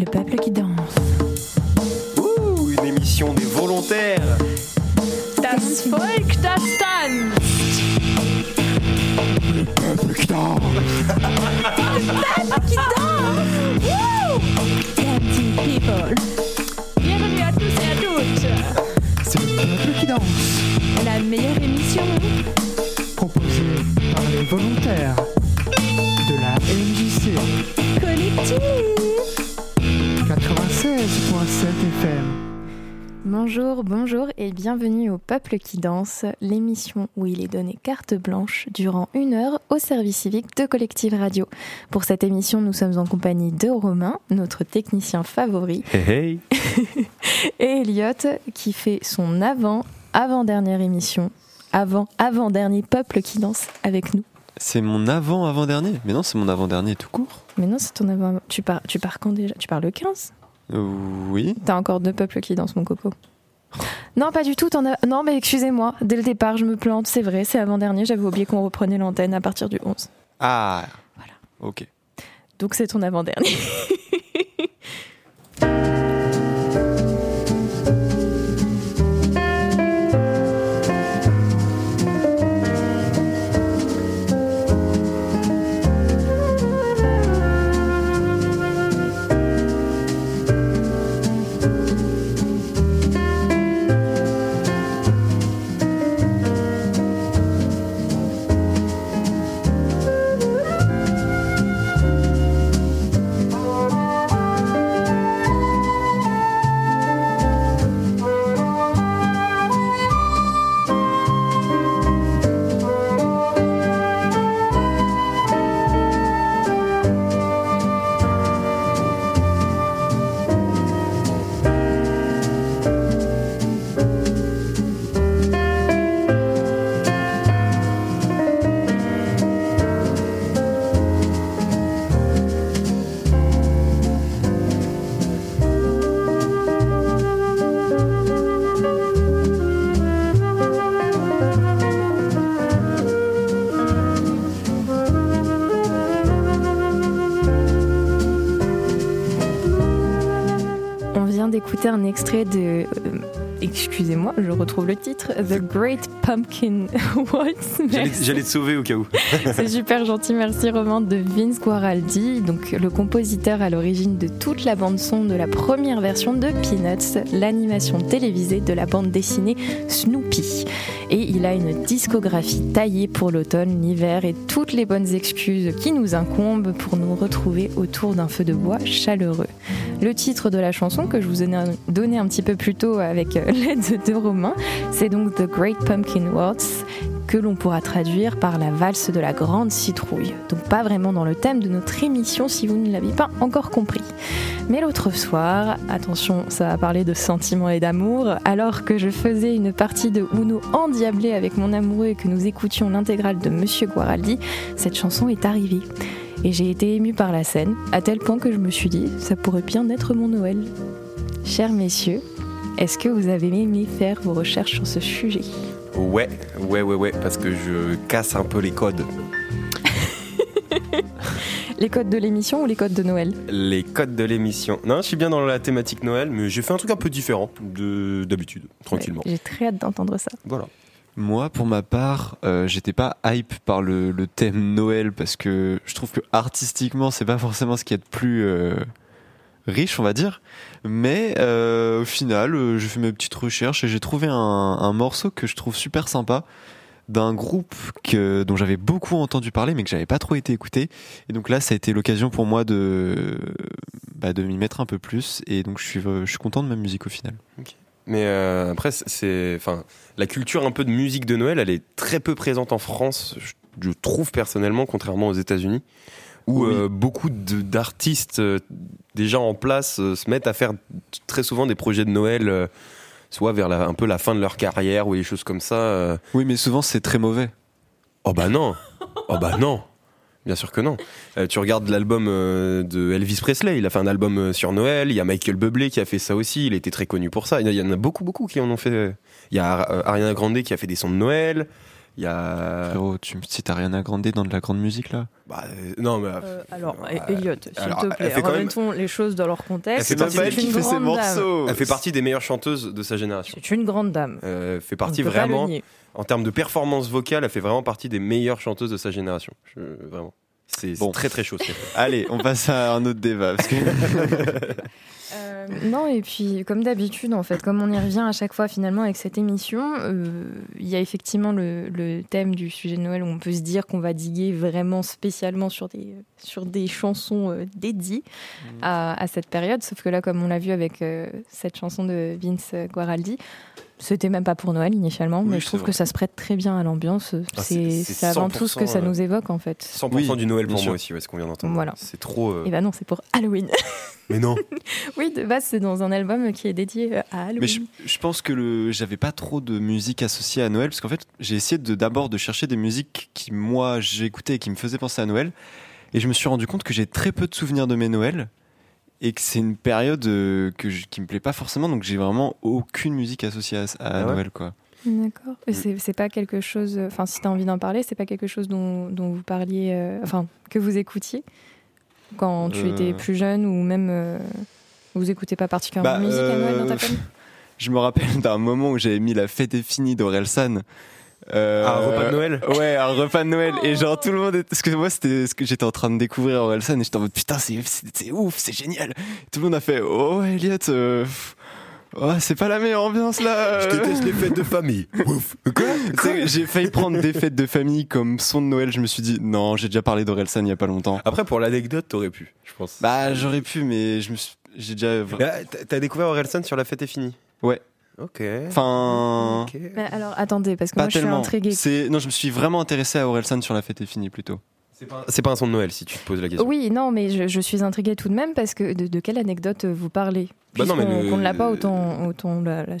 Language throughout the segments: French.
Le peuple qui danse. Ouh, une émission des volontaires. Das Volk, das tanzt. Le peuple qui danse. Dancing people. Bienvenue à tous et à toutes. C'est le peuple qui danse, La meilleure émission. proposé par les volontaires de la MJC Collective. 96.7 FM. Bonjour, bonjour et bienvenue au Peuple qui danse, l'émission où il est donné carte blanche durant une heure au service civique de Collective Radio. Pour cette émission, nous sommes en compagnie de Romain, notre technicien favori, Hey hey. et Elliot qui fait son avant, avant-dernière émission, avant, avant-dernier Peuple qui danse avec nous. C'est mon avant-avant-dernier Mais non, c'est mon avant-dernier tout court. Mais non, c'est ton avant. Tu pars, tu pars quand déjà? Tu pars le 15 Euh, oui. T'as encore deux peuples qui dansent, mon coco. Non, pas du tout. as- Non, mais excusez-moi. Dès le départ, je me plante. C'est vrai, c'est avant-dernier. J'avais oublié qu'on reprenait l'antenne à partir du 11. Ah Voilà. Ok. Donc c'est ton avant-dernier. extrait de. euh, Excusez-moi, je retrouve le titre. The Great Pumpkin Waltz. J'allais te sauver au cas où. C'est super gentil, merci Romain de Vince Guaraldi, donc le compositeur à l'origine de toute la bande son de la première version de Peanuts, l'animation télévisée de la bande dessinée Snoopy. Et il a une discographie taillée pour l'automne, l'hiver et toutes les bonnes excuses qui nous incombent pour nous retrouver autour d'un feu de bois chaleureux. Le titre de la chanson que je vous ai donné un petit peu plus tôt avec euh, l'aide de Romain, c'est donc The Great Pumpkin Waltz que l'on pourra traduire par la valse de la grande citrouille. Donc pas vraiment dans le thème de notre émission si vous ne l'avez pas encore compris. Mais l'autre soir, attention, ça va parler de sentiments et d'amour, alors que je faisais une partie de Uno endiablée avec mon amoureux et que nous écoutions l'intégrale de Monsieur Guaraldi, cette chanson est arrivée. Et j'ai été émue par la scène, à tel point que je me suis dit, ça pourrait bien être mon Noël. Chers messieurs, est-ce que vous avez aimé faire vos recherches sur ce sujet? Ouais, ouais, ouais, ouais, parce que je casse un peu les codes. Les codes de l'émission ou les codes de Noël? Les codes de l'émission. Non, je suis bien dans la thématique Noël, mais j'ai fait un truc un peu différent de d'habitude, tranquillement. Ouais, J'ai très hâte d'entendre ça. Voilà. Moi, pour ma part, euh, j'étais pas hype par le, thème Noël parce que je trouve que artistiquement, c'est pas forcément ce qu'il y a de plus euh, riche, on va dire. Mais euh, au final, j'ai fait mes petites recherches et j'ai trouvé un, morceau que je trouve super sympa d'un groupe que, dont j'avais beaucoup entendu parler mais que j'avais pas trop été écouté. Et donc là, ça a été l'occasion pour moi de, bah, de m'y mettre un peu plus. Et donc je suis, je suis content de ma musique au final. Mais euh, après, c'est- enfin, la culture un peu de musique de Noël, elle est très peu présente en France, je, je trouve personnellement, contrairement aux États-Unis, où Oui. euh, beaucoup d'artistes euh, déjà en place se mettent à faire très souvent des projets de Noël, soit vers la- un peu la fin de leur carrière ou des choses comme ça. Oui, mais souvent c'est très mauvais. Oh bah non, oh bah non. Bien sûr que non. Euh, tu regardes l'album euh, de Elvis Presley, il a fait un album euh, sur Noël. Il y a Michael Bublé qui a fait ça aussi. Il était très connu pour ça. Il y, en a beaucoup, beaucoup qui en ont fait. Il y a Ariana Grande qui a fait des sons de Noël. Il y a. Frérot, tu me cites Ariana Grande dans de la grande musique là Bah, euh, non, mais. Euh, alors, Euh, Elliot, s'il te elle plaît, fait quand même- remettons les choses dans leur contexte. Elle fait C'est partie elle qui fait ses morceaux Elle fait partie des meilleures chanteuses de sa génération. C'est une grande dame. Euh, fait partie vraiment, en termes de performance vocale, elle fait vraiment partie des meilleures chanteuses de sa génération. Je- vraiment. C'est Bon. très très chaud. ce qu'elle fait. Allez, on passe à un autre débat. Parce que... Euh, non, et puis comme d'habitude, en fait, comme on y revient à chaque fois finalement avec cette émission, euh, il y a effectivement le, le thème du sujet de Noël où on peut se dire qu'on va diguer vraiment spécialement sur des, sur des chansons euh, dédiées à, à cette période. Sauf que là, comme on l'a vu avec cette chanson de Vince Guaraldi, c'était même pas pour Noël initialement, mais Oui, je trouve que ça se prête très bien à l'ambiance. Ah, c'est avant tout ce que ça 100%, nous évoque en fait. 100% Oui, du Noël pour sûr. moi aussi, ouais, ce qu'on vient d'entendre. Voilà. C'est trop. euh, Et ben non, c'est pour Halloween. Mais non. oui, de base, c'est dans un album qui est dédié euh, à Halloween. Mais je, je pense que le, j'avais pas trop de musique associée à Noël parce qu'en fait j'ai essayé de d'abord de chercher des musiques qui moi j'écoutais et qui me faisaient penser à Noël et je me suis rendu compte que j'ai très peu de souvenirs de mes Noëls et que c'est une période euh, que je- qui me plaît pas forcément donc j'ai vraiment aucune musique associée à, à Ah ouais Noël quoi. D'accord. C'est pas quelque chose. Enfin, si tu as envie d'en parler, c'est pas quelque chose dont, dont vous parliez. euh, enfin, que vous écoutiez quand tu Euh. étais plus jeune ou même. euh, vous écoutez pas particulièrement Bah, de musique à Noël dans ta famille? Je me rappelle d'un moment où j'avais mis la fête est finie d'Orelsan. Euh, un repas de Noël Ouais, un repas de Noël. Et genre, tout le monde. est- Parce que moi, c'était ce que j'étais en train de découvrir Orelsan et j'étais en mode putain, c'est, ouf, c'est génial. Tout le monde a fait Oh, Elliot, euh, oh, c'est pas la meilleure ambiance là. Je déteste les fêtes de famille. Ouf. Quoi? Sais, J'ai failli prendre des fêtes de famille comme son de Noël. Je me suis dit Non, j'ai déjà parlé d'Orelsan il y a pas longtemps. Après, pour l'anecdote, t'aurais pu, je pense. Bah, j'aurais pu, mais je me suis. J'ai déjà. T'as- T'as découvert Orelsan sur La fête est finie Ouais. Ok. Enfin. Ok. Mais alors, attendez, parce que Pas moi, je suis intriguée. C'est non, je me suis vraiment intéressé à Orelsan sur la fête est finie plutôt. C'est pas, un son de Noël si tu te poses la question. Oui, non, mais je, je suis intriguée tout de même parce que de, de quelle anecdote vous parlez? Bah non, mais le- qu'on ne l'a pas autant, autant la, la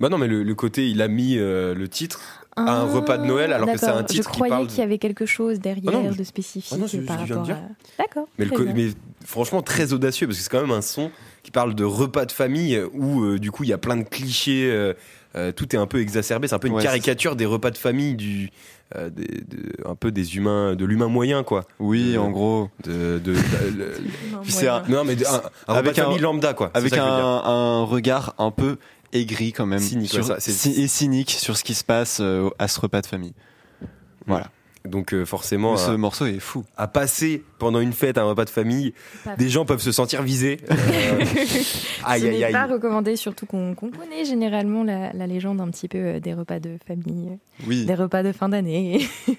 Bah non, mais le, le côté, il a mis euh, le titre. À un Ah, repas de Noël, alors que c'est un titre Je qui croyais parle de- qu'il y avait quelque chose derrière Ah non, de spécifique Ah non, par rapport à. D'accord. Mais, franchement, très audacieux, parce que c'est quand même un son qui parle de repas de famille où, euh, du coup, il y a plein de clichés. euh, euh, tout est un peu exacerbé. C'est un peu une Ouais, caricature des repas de famille, du, euh, des- de- un peu des humains, de l'humain moyen, quoi. Oui, en gros, De, le- c'est un- non. mais de- un, un repas Avec un- lambda, quoi. Avec un regard un peu aigri quand même, Cynique, sur- ouais, ça, et cynique sur ce qui se passe à ce repas de famille. Voilà. Donc, euh, forcément, Mais ce à, morceau est fou. à passer pendant une fête, un repas de famille, Pas des gens peuvent se sentir visés. Euh, aïe, Ce aïe, n'est aïe. pas recommandé, surtout qu'on connaît généralement la, la légende un petit peu euh, des repas de famille, euh, Oui. des repas de fin d'année, où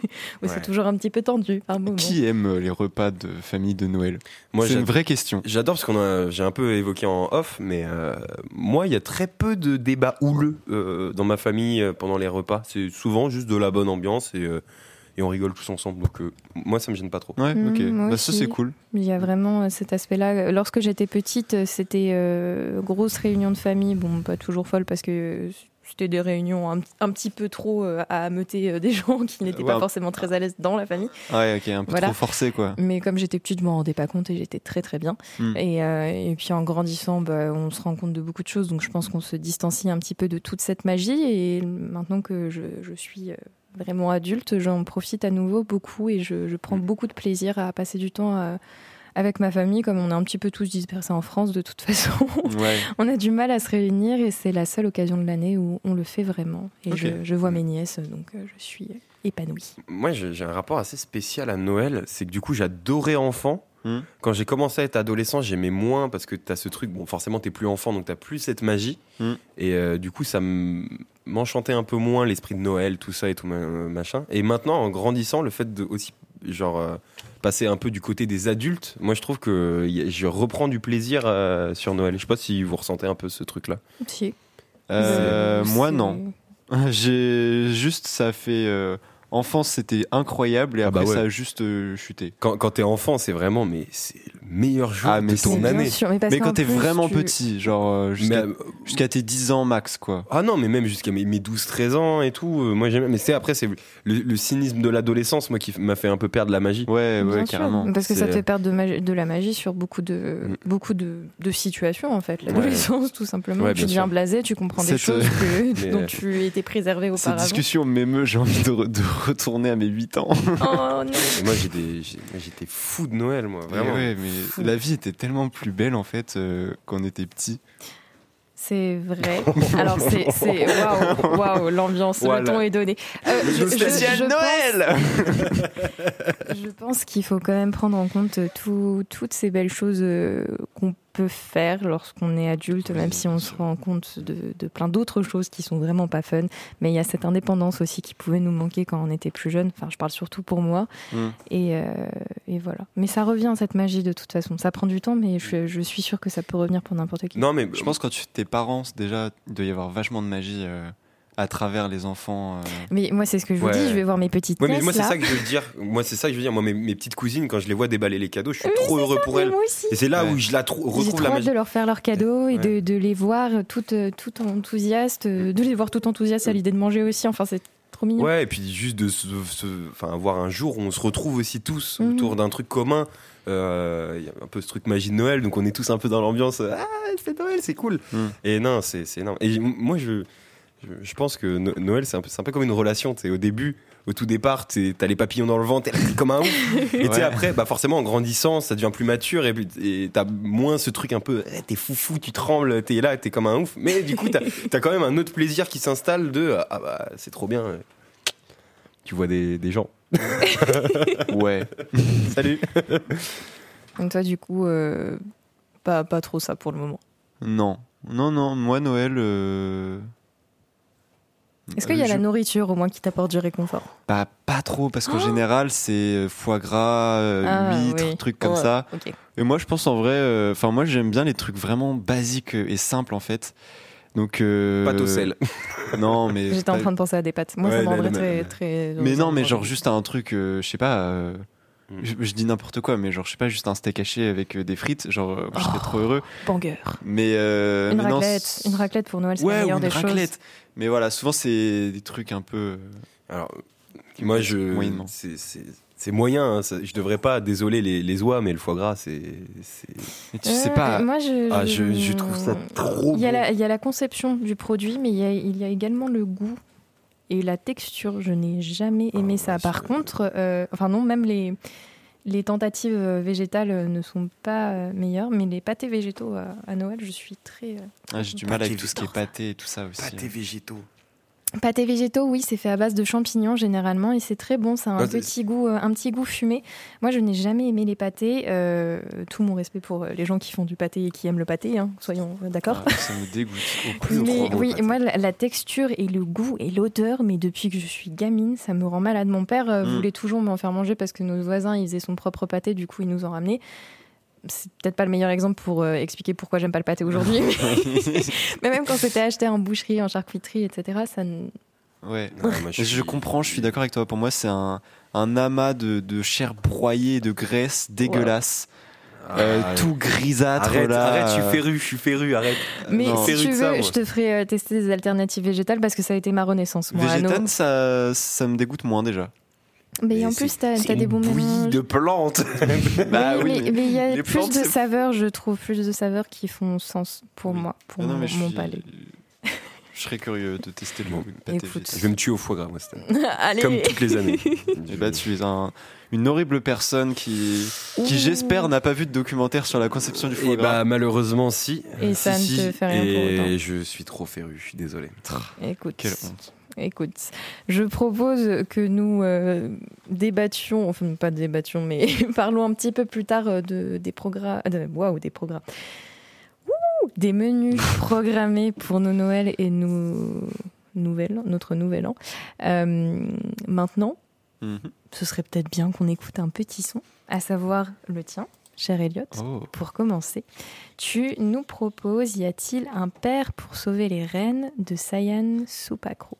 Ouais. c'est toujours un petit peu tendu par moment. Qui aime les repas de famille de Noël? Moi, C'est une vraie question. J'adore parce qu'on a, j'ai un peu évoqué en off, mais euh, moi, il y a très peu de débats houleux euh, dans ma famille euh, pendant les repas. C'est souvent juste de la bonne ambiance et, euh, et on rigole tous ensemble. Donc, euh, moi, ça me gêne pas trop. Ouais, Mmh, ok. Bah, ça c'est cool. Il y a vraiment euh, cet aspect-là. Lorsque j'étais petite, euh, c'était euh, grosse réunion de famille. Bon, pas toujours folle parce que c'était des réunions un, un petit peu trop euh, à ameuter euh, des gens qui n'étaient Ouais. pas forcément très à l'aise dans la famille. Ouais, ok, un peu Voilà. trop forcé quoi. Mais comme j'étais petite, je m'en rendais pas compte et j'étais très très bien. Mm. Et, euh, et puis en grandissant, bah, on se rend compte de beaucoup de choses. Donc je pense qu'on se distancie un petit peu de toute cette magie. Et maintenant que je, je suis euh, vraiment adulte, j'en profite à nouveau beaucoup et je, je prends beaucoup de plaisir à passer du temps euh, avec ma famille. Comme on est un petit peu tous dispersés en France de toute façon, Ouais. on a du mal à se réunir et c'est la seule occasion de l'année où on le fait vraiment. Et je, je vois mes nièces, donc euh, je suis épanouie. Moi, j'ai un rapport assez spécial à Noël. C'est que du coup, j'adorais enfant. Hmm. Quand j'ai commencé à être adolescent, j'aimais moins parce que t'as ce truc. Bon, forcément, t'es plus enfant, donc t'as plus cette magie. Hmm. Et euh, du coup, ça m'enchantait un peu moins l'esprit de Noël, tout ça et tout ma- machin. Et maintenant, en grandissant, le fait de aussi genre euh, passer un peu du côté des adultes, moi, je trouve que je reprends du plaisir euh, sur Noël. Je sais pas si vous ressentez un peu ce truc-là. Si. Euh, moi non. J'ai juste ça fait euh, enfance c'était incroyable et Ah après bah ouais. ça a juste euh, chuté. Quand, quand t'es enfant, c'est vraiment, mais c'est le meilleurs jours Ah, mais de ton année. sûr, mais quand t'es vraiment tu- petit, genre euh, jusqu'à euh, jusqu'à tes 10 ans max, quoi. Ah non, mais même jusqu'à mes, mes 12-13 ans et tout. euh, moi, j'aime. Mais c'est après, c'est le, le cynisme de l'adolescence, moi, qui m'a fait un peu perdre la magie. Ouais, Bien ouais, sûr, carrément. Parce que ça te fait perdre de, la magie sur beaucoup de, Mm. beaucoup de, de situations, en fait. L'adolescence, tout simplement. Ouais, tu deviens sûr. blasé, tu comprends des Cette, choses que- dont euh, tu étais préservé Cette auparavant. discussion m'émeut, j'ai envie de, re- de retourner à mes 8 ans. Oh non moi, j'étais fou de Noël, moi, vraiment. Mais la vie était tellement plus belle en fait euh, quand on était petit. C'est vrai. Alors, c'est. Waouh, waouh, l'ambiance, Voilà. le ton est donné. Euh, je- je- je pense- Je pense qu'il faut quand même prendre en compte tout- toutes ces belles choses euh, qu'on peut faire lorsqu'on est adulte, même si on se rend compte de, de plein d'autres choses qui sont vraiment pas fun. Mais il y a cette indépendance aussi qui pouvait nous manquer quand on était plus jeune. Enfin, je parle surtout pour moi. Mm. Et, euh, et voilà. Mais ça revient, cette magie, de toute façon. Ça prend du temps, mais je, je suis sûre que ça peut revenir pour n'importe qui. Non, mais Je pense que quand tu tes parents, déjà, il doit y avoir vachement de magie euh, à travers les enfants. euh. Mais moi, c'est ce que je vous Ouais. dis. Je vais voir mes petites Ouais, mais moi, c'est là. ça que je veux dire. Moi, c'est ça que je veux dire. Moi, mes, mes petites cousines, quand je les vois déballer les cadeaux, je suis Oui, trop heureux pour elles. moi aussi. Et c'est là Ouais. où je la trou- retrouve trop la magie. de leur faire leurs cadeaux et de, Ouais. de les voir toutes tout enthousiastes, euh, de les voir tout enthousiastes à l'idée de manger aussi. Enfin, c'est trop mignon. Ouais, et puis juste de se, se- enfin, avoir un jour où on se retrouve aussi tous Mhm. autour d'un truc commun. Euh, Il y a un peu ce truc magie de Noël, donc on est tous un peu dans l'ambiance. Ah, c'est Noël, c'est cool. Mhm. Et non, c'est c'est énorme. Et moi, je, je, pense que No- Noël, c'est un, peu- c'est un peu comme une relation. Tu sais, au début, au tout départ, t'es- t'as les papillons dans le ventre, t'es comme un ouf. Et Ouais. après, bah forcément, en grandissant, ça devient plus mature et, t'as moins ce truc un peu, eh, t'es foufou, tu trembles, t'es là, t'es comme un ouf. Mais du coup, t'as as quand même un autre plaisir qui s'installe de, ah bah, c'est trop bien. Tu vois des, des gens. Ouais. Salut. Donc toi, du coup, euh, pas, pas trop ça pour le moment? Non, non, non. Moi, Noël. euh, Est-ce qu'il y a je- la nourriture au moins qui t'apporte du réconfort Bah, pas trop, parce qu'en Oh général, c'est euh, foie gras, euh, Ah, huîtres, oui. trucs comme ça. Et moi, je pense en vrai. euh, Enfin, moi, j'aime bien les trucs vraiment basiques et simples en fait. Donc. euh, Pâte au sel. Non, mais. J'étais en train de penser à des pâtes. Moi, Ouais, ça me non, rendrait très, mais- très. Mais non, mais genre juste un truc, euh, je sais pas. Mm. je, je dis n'importe quoi, mais genre je sais pas, juste un steak haché avec euh, des frites, genre euh, je serais Oh. trop heureux. Banger. Mais euh, Une mais raclette. Une raclette pour Noël, c'est Ouais, la ou meilleure une des choses. raclette. Mais voilà, souvent c'est des trucs un peu. Alors, moi, je. Moyennement. c'est- C'est c'est moyen, hein, ça- je devrais pas, désolé les, les oies, mais le foie gras, c'est. c'est- Mais tu sais Euh, pas. Moi, je, Ah, je, je trouve ça trop Il y, a bon. la, il y a la conception du produit, mais il y a, il y a également le goût et la texture. Je n'ai jamais aimé Ah, ça. ouais, Par contre, euh, enfin non, même les, les tentatives euh, végétales euh, ne sont pas meilleures, mais les pâtés végétaux à, à Noël, je suis très... Ah, J'ai du mal avec Pâté tout ce qui est pâté et tout ça aussi. Pâtés végétaux. Pâtés végétaux, oui, c'est fait à base de champignons généralement et c'est très bon. Ça a un Ah, petit goût, euh, un petit goût fumé. Moi, je n'ai jamais aimé les pâtés. euh, tout mon respect pour euh, les gens qui font du pâté et qui aiment le pâté, hein, soyons euh, d'accord. Ah, ça me dégoûte. au Mais oui, pâté. moi, la, la texture et le goût et l'odeur, mais depuis que je suis gamine, ça me rend malade. Mon père euh, Mm. voulait toujours m'en faire manger parce que nos voisins, ils faisaient son propre pâté, du coup, ils nous en ramenaient. C'est peut-être pas le meilleur exemple pour euh, expliquer pourquoi j'aime pas le pâté aujourd'hui, mais, mais même quand c'était acheté en boucherie, en charcuterie, etc., ça ne- ouais. Moi, Je, suis- comprends, je suis d'accord avec toi. Pour moi, c'est un, un amas de, de chair broyée, de graisse dégueulasse, euh, Ah, tout grisâtre Arrête, là. arrête, je suis euh, féru, je suis féru, arrête. Mais non. si Féru tu veux, ça, je te ferai euh, tester des alternatives végétales parce que ça a été ma renaissance. Moi. Végétane, ça, ça me dégoûte moins déjà. Mais en plus, t'as as des une bons mélanges. de plantes. Bah oui, oui, mais il y a les plus plantes, de saveurs, je trouve, plus de saveurs qui font sens pour Oui. moi, pour Ah non, mon, suis- palais. Je serais curieux de tester le Bon. Je vais me tuer au foie gras, moi. Comme toutes les années. Eh bah, tu es un- une horrible personne qui, qui j'espère, n'a pas vu de documentaire sur la conception du foie Et gras. bah malheureusement si. Et Si, ça ne si. te fait rien pour Et autant. je suis trop féru, je suis désolé. Écoute, Quelle honte. Écoute, je propose que nous euh, débattions, enfin pas débattions, mais parlons un petit peu plus tard euh, de, des programmes, de- waouh, des programmes, Ouh, des menus programmés pour nos Noëls et nos nouvelles, notre nouvel an. Euh, maintenant, Mhm. ce serait peut-être bien qu'on écoute un petit son, à savoir le tien, cher Elliot. Oh. Pour commencer, tu nous proposes Y a-t-il un père pour sauver les reines de Sayan Supakro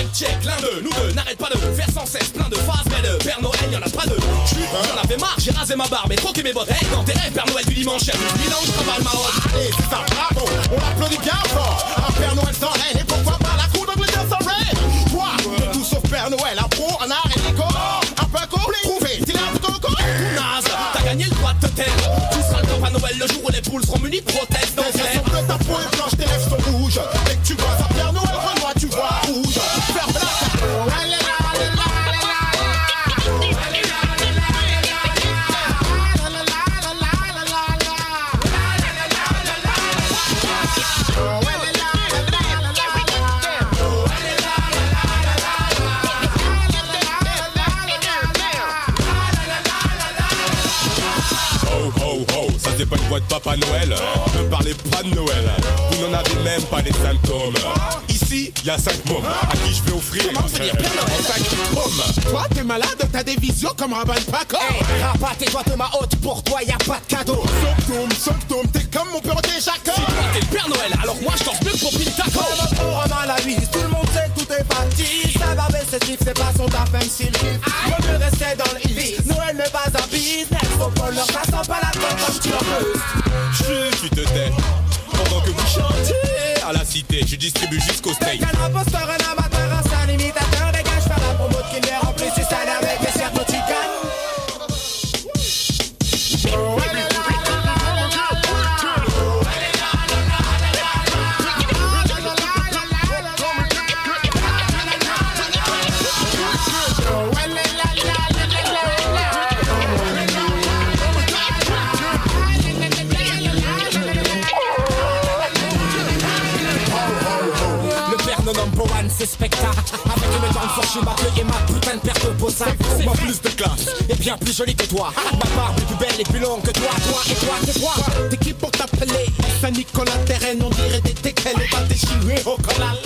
Mike check, l'un de nous deux n'arrête pas de faire sans cesse plein de phrases, mais le Père Noël y'en a pas deux. J'en avais marre, j'ai rasé ma barbe et troqué mes bottes. Hey, dans tes rêves, Père Noël du dimanche, de ans, je travaille ma robe. Allez, c'est ça, bravo, on l'applaudit bien fort. Un Père Noël sans reine, et pourquoi pas la cour d'Angleterre sans reine Toi, de tout sauf Père Noël, un pro, un art et l'école. Un peu complet, prouvé, t'es là, coco Naze, t'as gagné le droit de te taire. Tu seras le Papa Noël le jour où les poules seront munies de prothèses yeux sont bleus, ta peau est blanche, tes lèvres sont rouges. Y a cinq mômes à qui je vais offrir euh, cinq mômes. Toi, t'es malade, t'as des visions comme Raban Paco. Hey, rabat et toi de ma haute, pour toi y a pas de cadeau. Symptôme, symptôme, t'es comme mon père déjà Si toi t'es le Père Noël, alors moi je t'en mieux pour Pintaco. Romain la vie, tout le monde sait tout est parti. Ça va baisser c'est pas son taf, même s'il. Vaut mieux rester dans le distribue jusqu'au steak. Grande fourchue battue et ma putain de paire de bossa. Moi plus de classe et bien plus jolie que toi. Ma barbe est plus belle et plus longue que toi. Toi et toi, c'est toi. T'es qui pour t'appeler Saint-Nicolas Terraine, on dirait des teckels et pas déchirés au collal.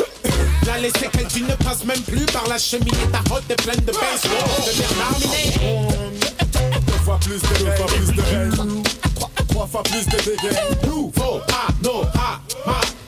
Là, les séquelles, tu ne passes même plus par la cheminée. Ta route est pleine de baseball, de Minet. Deux fois plus de deux fois plus de haine. Trois, fois plus de dégâts. Nouveau panorama. Deux, zéro,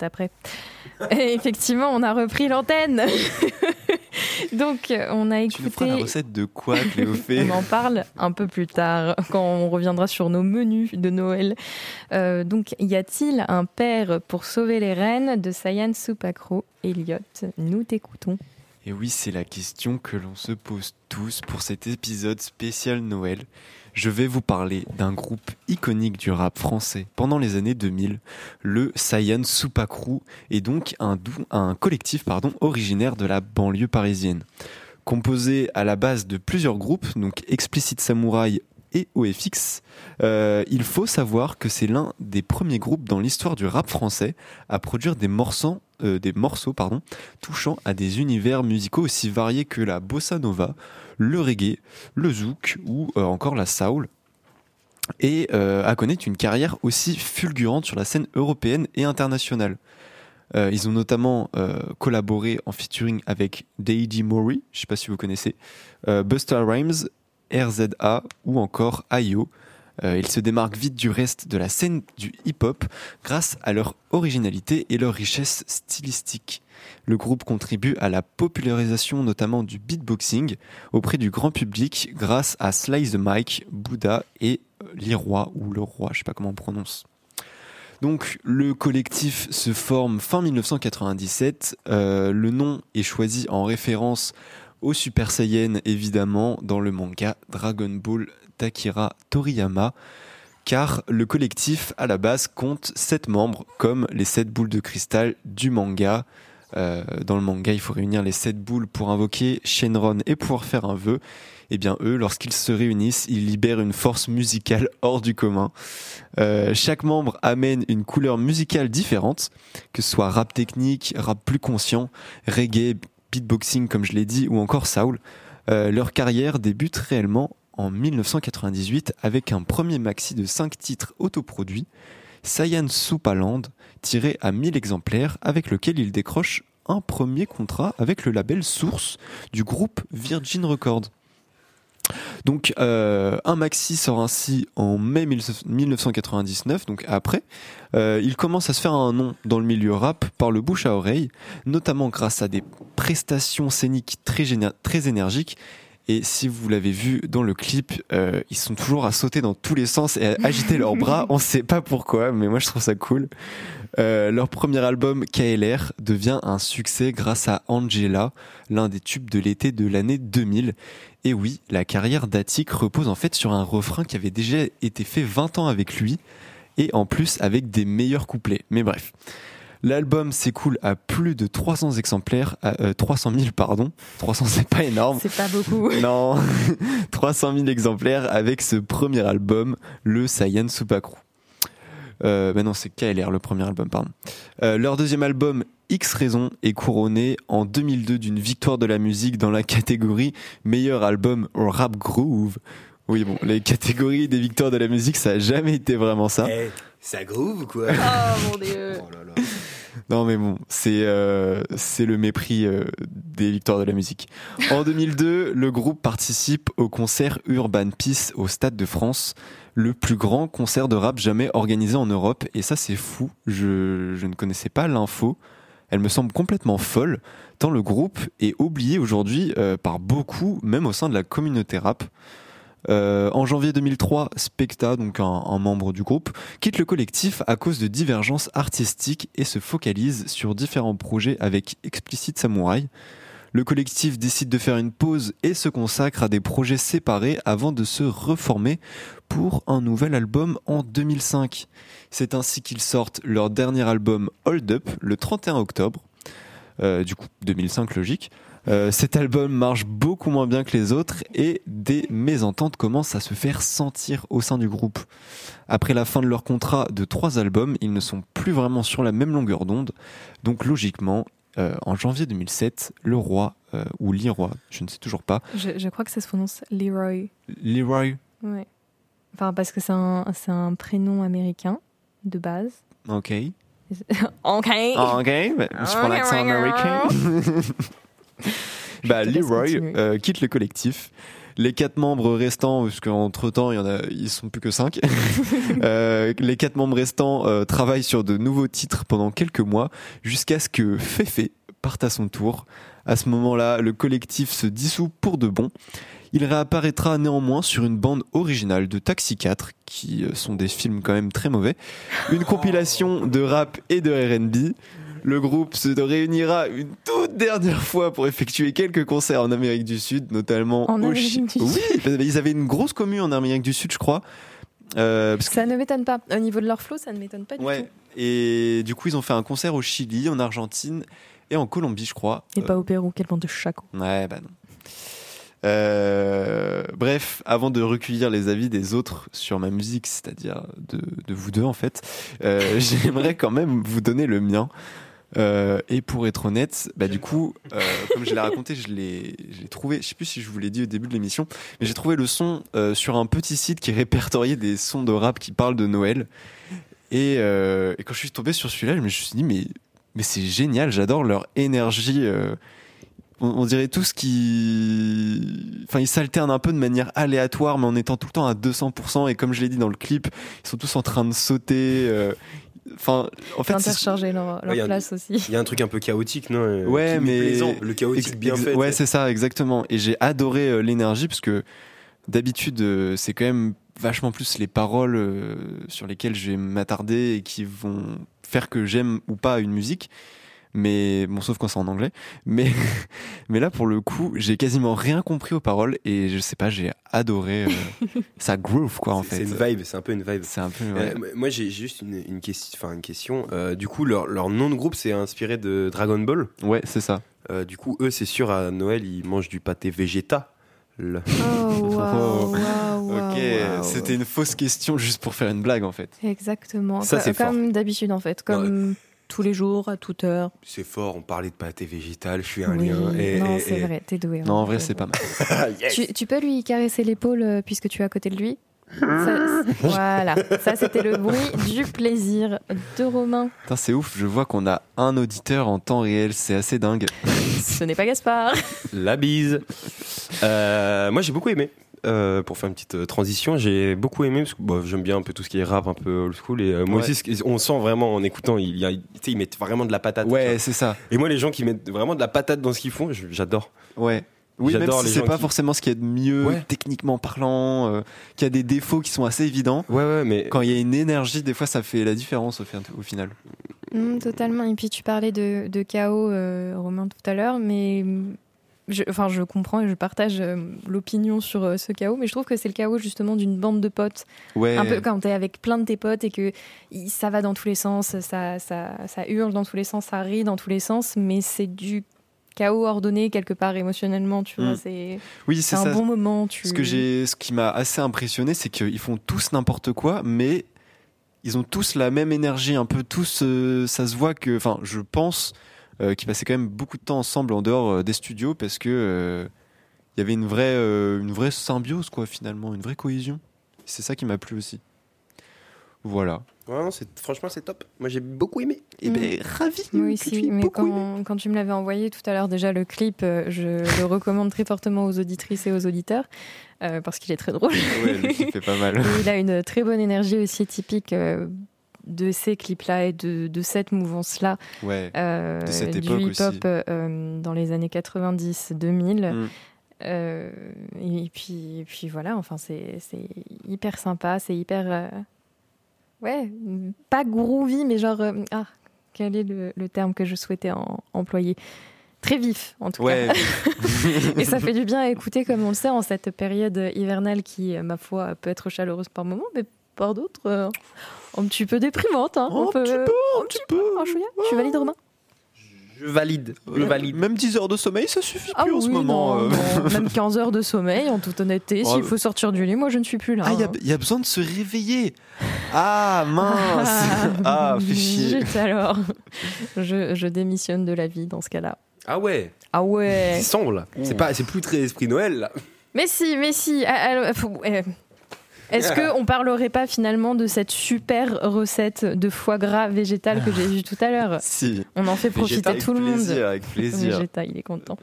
après. Et effectivement, on a repris l'antenne. Donc, euh, on a Tu nous feras la écouté. recette de quoi, Cléophée On en parle un peu plus tard, quand on reviendra sur nos menus de Noël. Euh, donc, y a-t-il un père pour sauver les reines de Sayan Supakro Elliot, nous t'écoutons. Et oui, c'est la question que l'on se pose tous pour cet épisode spécial Noël. Je vais vous parler d'un groupe iconique du rap français pendant les années 2000, le Saiyan Supakru, et donc un, collectif pardon, originaire de la banlieue parisienne. Composé à la base de plusieurs groupes, donc Explicit Samurai et OFX, euh, il faut savoir que c'est l'un des premiers groupes dans l'histoire du rap français à produire des morceaux, euh, des morceaux touchant à des univers musicaux aussi variés que la bossa nova, le reggae, le zouk ou euh, encore la soul. Et euh, à connaître une carrière aussi fulgurante sur la scène européenne et internationale. Euh, ils ont notamment collaboré en featuring avec Deiji Mori, je sais pas si vous connaissez, Busta Rhymes, RZA ou encore Ayo. Euh, ils se démarquent vite du reste de la scène du hip-hop grâce à leur originalité et leur richesse stylistique. Le groupe contribue à la popularisation notamment du beatboxing auprès du grand public grâce à Slice the Mike, Bouddha et euh, Leroy ou le roi, je sais pas comment on prononce. Donc le collectif se forme fin 1997. Euh, le nom est choisi en référence au Super Saiyan évidemment dans le manga Dragon Ball d'Akira Toriyama. Car le collectif à la base compte 7 membres comme les 7 boules de cristal du manga. Euh, dans le manga, il faut réunir les 7 boules pour invoquer Shenron et pouvoir faire un vœu. Et bien eux, lorsqu'ils se réunissent, ils libèrent une force musicale hors du commun. Euh, chaque membre amène une couleur musicale différente, que ce soit rap technique, rap plus conscient, reggae, beatboxing comme je l'ai dit, ou encore soul. Euh, leur carrière débute réellement en 1998 avec un premier maxi de 5 titres autoproduits, Saiyan Supaland, tiré à 1000 exemplaires, avec lequel ils décrochent un premier contrat avec le label Source du groupe Virgin Records. Donc euh, un maxi sort ainsi en mai 1999, donc après. Euh, il commence à se faire un nom dans le milieu rap par le bouche à oreille, notamment grâce à des prestations scéniques très énergiques. Et si vous l'avez vu dans le clip, euh, ils sont toujours à sauter dans tous les sens et à agiter leurs bras. On sait pas pourquoi, mais moi je trouve ça cool. Euh, leur premier album KLR devient un succès grâce à Angela, l'un des tubes de l'été de l'année 2000. Et oui, la carrière d'Attic repose en fait sur un refrain qui avait déjà été fait 20 ans avec lui, et en plus avec des meilleurs couplets. Mais bref. L'album s'écoule à plus de 300 exemplaires, à, euh, 300 000 pardon. 300 c'est pas énorme. C'est pas beaucoup. Non, 300 000 exemplaires avec ce premier album, le Saiyan Supakru. Euh, ben non, c'est KLR, le premier album, pardon. Euh, leur deuxième album, X Raison, est couronné en 2002 d'une victoire de la musique dans la catégorie meilleur album rap groove. Oui, bon, les catégories des victoires de la musique, ça a jamais été vraiment ça. Eh, ça groove ou quoi? Oh mon dieu. Non mais bon, c'est euh, le mépris euh, des victoires de la musique. En 2002, le groupe participe au concert Urban Peace au Stade de France, le plus grand concert de rap jamais organisé en Europe. Et ça c'est fou, je, je ne connaissais pas l'info. Elle me semble complètement folle, tant le groupe est oublié aujourd'hui euh, par beaucoup, même au sein de la communauté rap. Euh, en janvier 2003, Specta, donc un, membre du groupe, quitte le collectif à cause de divergences artistiques et se focalise sur différents projets avec Explicit Samurai. Le collectif décide de faire une pause et se consacre à des projets séparés avant de se reformer pour un nouvel album en 2005. C'est ainsi qu'ils sortent leur dernier album Hold Up le 31 octobre. Euh, du coup, 2005 logique. Euh, cet album marche beaucoup moins bien que les autres et des mésententes commencent à se faire sentir au sein du groupe. Après la fin de leur contrat de trois albums, ils ne sont plus vraiment sur la même longueur d'onde. Donc logiquement, euh, en janvier 2007, le roi, euh, ou l'Iroy, je ne sais toujours pas, Je, je crois que ça se prononce Leroy. Leroy, Ouais. Enfin, parce que c'est un, prénom américain de base. ok. Ok. Ah, ok, bah, je prends l'accent américain. bah, Leroy euh, quitte le collectif. Les quatre membres restants, parce qu'entre temps, il y en a, ils sont plus que cinq. Euh, les quatre membres restants euh, travaillent sur de nouveaux titres pendant quelques mois, jusqu'à ce que Fefe parte à son tour. À ce moment-là, le collectif se dissout pour de bon. Il réapparaîtra néanmoins sur une bande originale de Taxi 4, qui sont des films quand même très mauvais, une compilation de rap et de R&B. Le groupe se réunira une toute dernière fois pour effectuer quelques concerts en Amérique du Sud, notamment En au Amérique Chi- du Sud. Oui, qu'ils avaient une grosse commune en Amérique du Sud, je crois. Euh, parce Ça ne m'étonne pas. Au niveau de leur flow, ça ne m'étonne pas du ouais. tout. Et du coup, ils ont fait un concert au Chili, en Argentine et en Colombie, je crois. Et pas au Pérou, quelle bande de chacos. Ouais, bah non. Euh, bref, avant de recueillir les avis des autres sur ma musique, c'est-à-dire de, de vous deux en fait, euh, j'aimerais quand même vous donner le mien. Euh, et pour être honnête, bah du coup, euh, comme je l'ai raconté, je l'ai, je l'ai trouvé. Je sais plus si je vous l'ai dit au début de l'émission, mais j'ai trouvé le son euh, sur un petit site qui répertoriait des sons de rap qui parlent de Noël. Et, et quand je suis tombé sur celui-là, je me suis dit mais mais c'est génial, j'adore leur énergie. on, on dirait tous qui. Enfin, ils s'alternent un peu de manière aléatoire, mais en étant tout le temps à 200%. Et comme je l'ai dit dans le clip, ils sont tous en train de sauter. Enfin, en fait, c'est- Intercharger leur, leur Ouais, un- place aussi. Il y a un truc un peu chaotique, non euh, Ouais, qui mais- plaisant. le chaotique bien fait. Ouais, c'est ça, exactement. Et j'ai adoré euh, l'énergie parce que d'habitude, euh, c'est quand même vachement plus les paroles euh, sur lesquelles je vais m'attarder et qui vont faire que j'aime ou pas une musique. Mais bon, sauf quand c'est en anglais. Mais, mais là, pour le coup, j'ai quasiment rien compris aux paroles et je sais pas, j'ai adoré euh, ça groove, quoi, en fait. C'est une vibe, c'est un peu une vibe. C'est un peu. Euh, moi j'ai juste une, une, question, enfin, une question. Euh, du coup, leur, leur nom de groupe c'est inspiré de Dragon Ball? Ouais, c'est ça. Euh, du coup, eux, c'est sûr, à Noël, ils mangent du pâté végétal. Oh, waouh, Ok, c'était une fausse question juste pour faire une blague, en fait. Exactement. Ça, Co- c'est fort. comme d'habitude, en fait. Comme tous les jours, à toute heure. C'est fort, on parlait de pâté végétal, je suis un Oui, lien. Et, non, c'est et- vrai, t'es doué. Non, en vrai, t'es c'est pas mal. Yes. Tu, tu peux lui caresser l'épaule euh, puisque tu es à côté de lui Ça- Voilà, ça c'était le bruit du plaisir de Romain. C'est ouf, je vois qu'on a un auditeur en temps réel, c'est assez dingue. Ce n'est pas Gaspard. La bise. Euh, moi, j'ai beaucoup aimé. Euh, pour faire une petite euh, transition, j'ai beaucoup aimé parce que bon, j'aime bien un peu tout ce qui est rap, un peu old school. Et euh, moi Ouais. aussi, ce- on sent vraiment en écoutant, il y a, tu sais, ils mettent vraiment de la patate. Ouais, c'est ça. Et moi, les gens qui mettent vraiment de la patate dans ce qu'ils font, j'adore. Ouais. Oui, même J'adore si c'est pas qui- forcément ce qu'il y a de mieux Ouais. techniquement parlant, euh, qu'il y a des défauts qui sont assez évidents. Ouais, ouais, mais Quand il y a une énergie, des fois, ça fait la différence au, fin- au final. Mm, totalement. Et puis tu parlais de, de chaos, euh, Romain, tout à l'heure, mais je, enfin, je comprends et je partage euh, l'opinion sur euh, ce chaos, mais je trouve que c'est le chaos justement d'une bande de potes. Ouais. Un peu quand t'es avec plein de tes potes et que ça va dans tous les sens, ça, ça, ça hurle dans tous les sens, ça rit dans tous les sens, mais c'est du chaos ordonné quelque part émotionnellement, tu vois. Mm. C'est Oui, c'est un ça. bon moment. Tu... Ce que j'ai, ce qui m'a assez impressionné, c'est qu'ils font tous n'importe quoi, mais ils ont tous la même énergie, un peu tous. euh, ça se voit que, enfin, je pense euh, qu'ils passaient quand même beaucoup de temps ensemble en dehors euh, des studios parce que euh, il y avait une vraie, euh, une vraie symbiose, quoi, finalement, une vraie cohésion. C'est ça qui m'a plu aussi. Voilà. Ouais, non, c'est- franchement, c'est top. Moi, j'ai beaucoup aimé. Et Mm. ben, ravi. Moi que aussi, mais beaucoup aimé. quand, quand tu me l'avais envoyé tout à l'heure, déjà le clip, euh, je le recommande très fortement aux auditrices et aux auditeurs euh, parce qu'il est très drôle. Ouais, le clip est pas mal. Et il a une très bonne énergie aussi typique euh, de ces clips-là et de, de cette mouvance-là Ouais. euh, De cette du époque hip-hop aussi. euh, dans les années 90-2000. Mm. Euh, et, puis, et puis voilà, enfin c'est hyper sympa, c'est hyper ouais, pas groovy, mais genre ah quel est le, le terme que je souhaitais en- employer? Très vif en tout Ouais. cas. Et ça fait du bien à écouter, comme on le sait, en cette période hivernale qui, ma foi, peut être chaleureuse par moments, mais par d'autres, un petit peu déprimante. hein. On Un petit peu, un petit peu. Tu valides, Romain? Je valide. Je valide. Même 10 heures de sommeil, ça suffit Ah plus en ce moment. non, euh. non. Même 15 heures de sommeil, en toute honnêteté. Oh, S'il faut sortir du lit, moi, je ne suis plus là. Ah, il y a- hein. y, a besoin de se réveiller. Ah, mince. ah, fait chier. Zut, alors. Je, je démissionne de la vie dans ce cas-là. Ah ouais, Ah ouais. il semble. C'est pas, c'est plus très esprit Noël. Là. Mais si, mais si. Ah, alors, faut- eh. Est-ce qu'on parlerait pas finalement de cette super recette de foie gras végétal que j'ai vue tout à l'heure? Si. On en fait profiter tout le monde. Plaisir, avec plaisir. Végétal, il est content.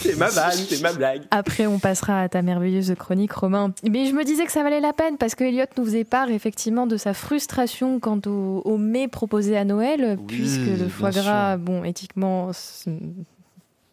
C'est ma vanne, c'est ma blague. Après, on passera à ta merveilleuse chronique, Romain. Mais je me disais que ça valait la peine parce que Elliot nous faisait part effectivement de sa frustration quant au, au mets proposé à Noël, Oui, puisque le foie gras, bon, éthiquement,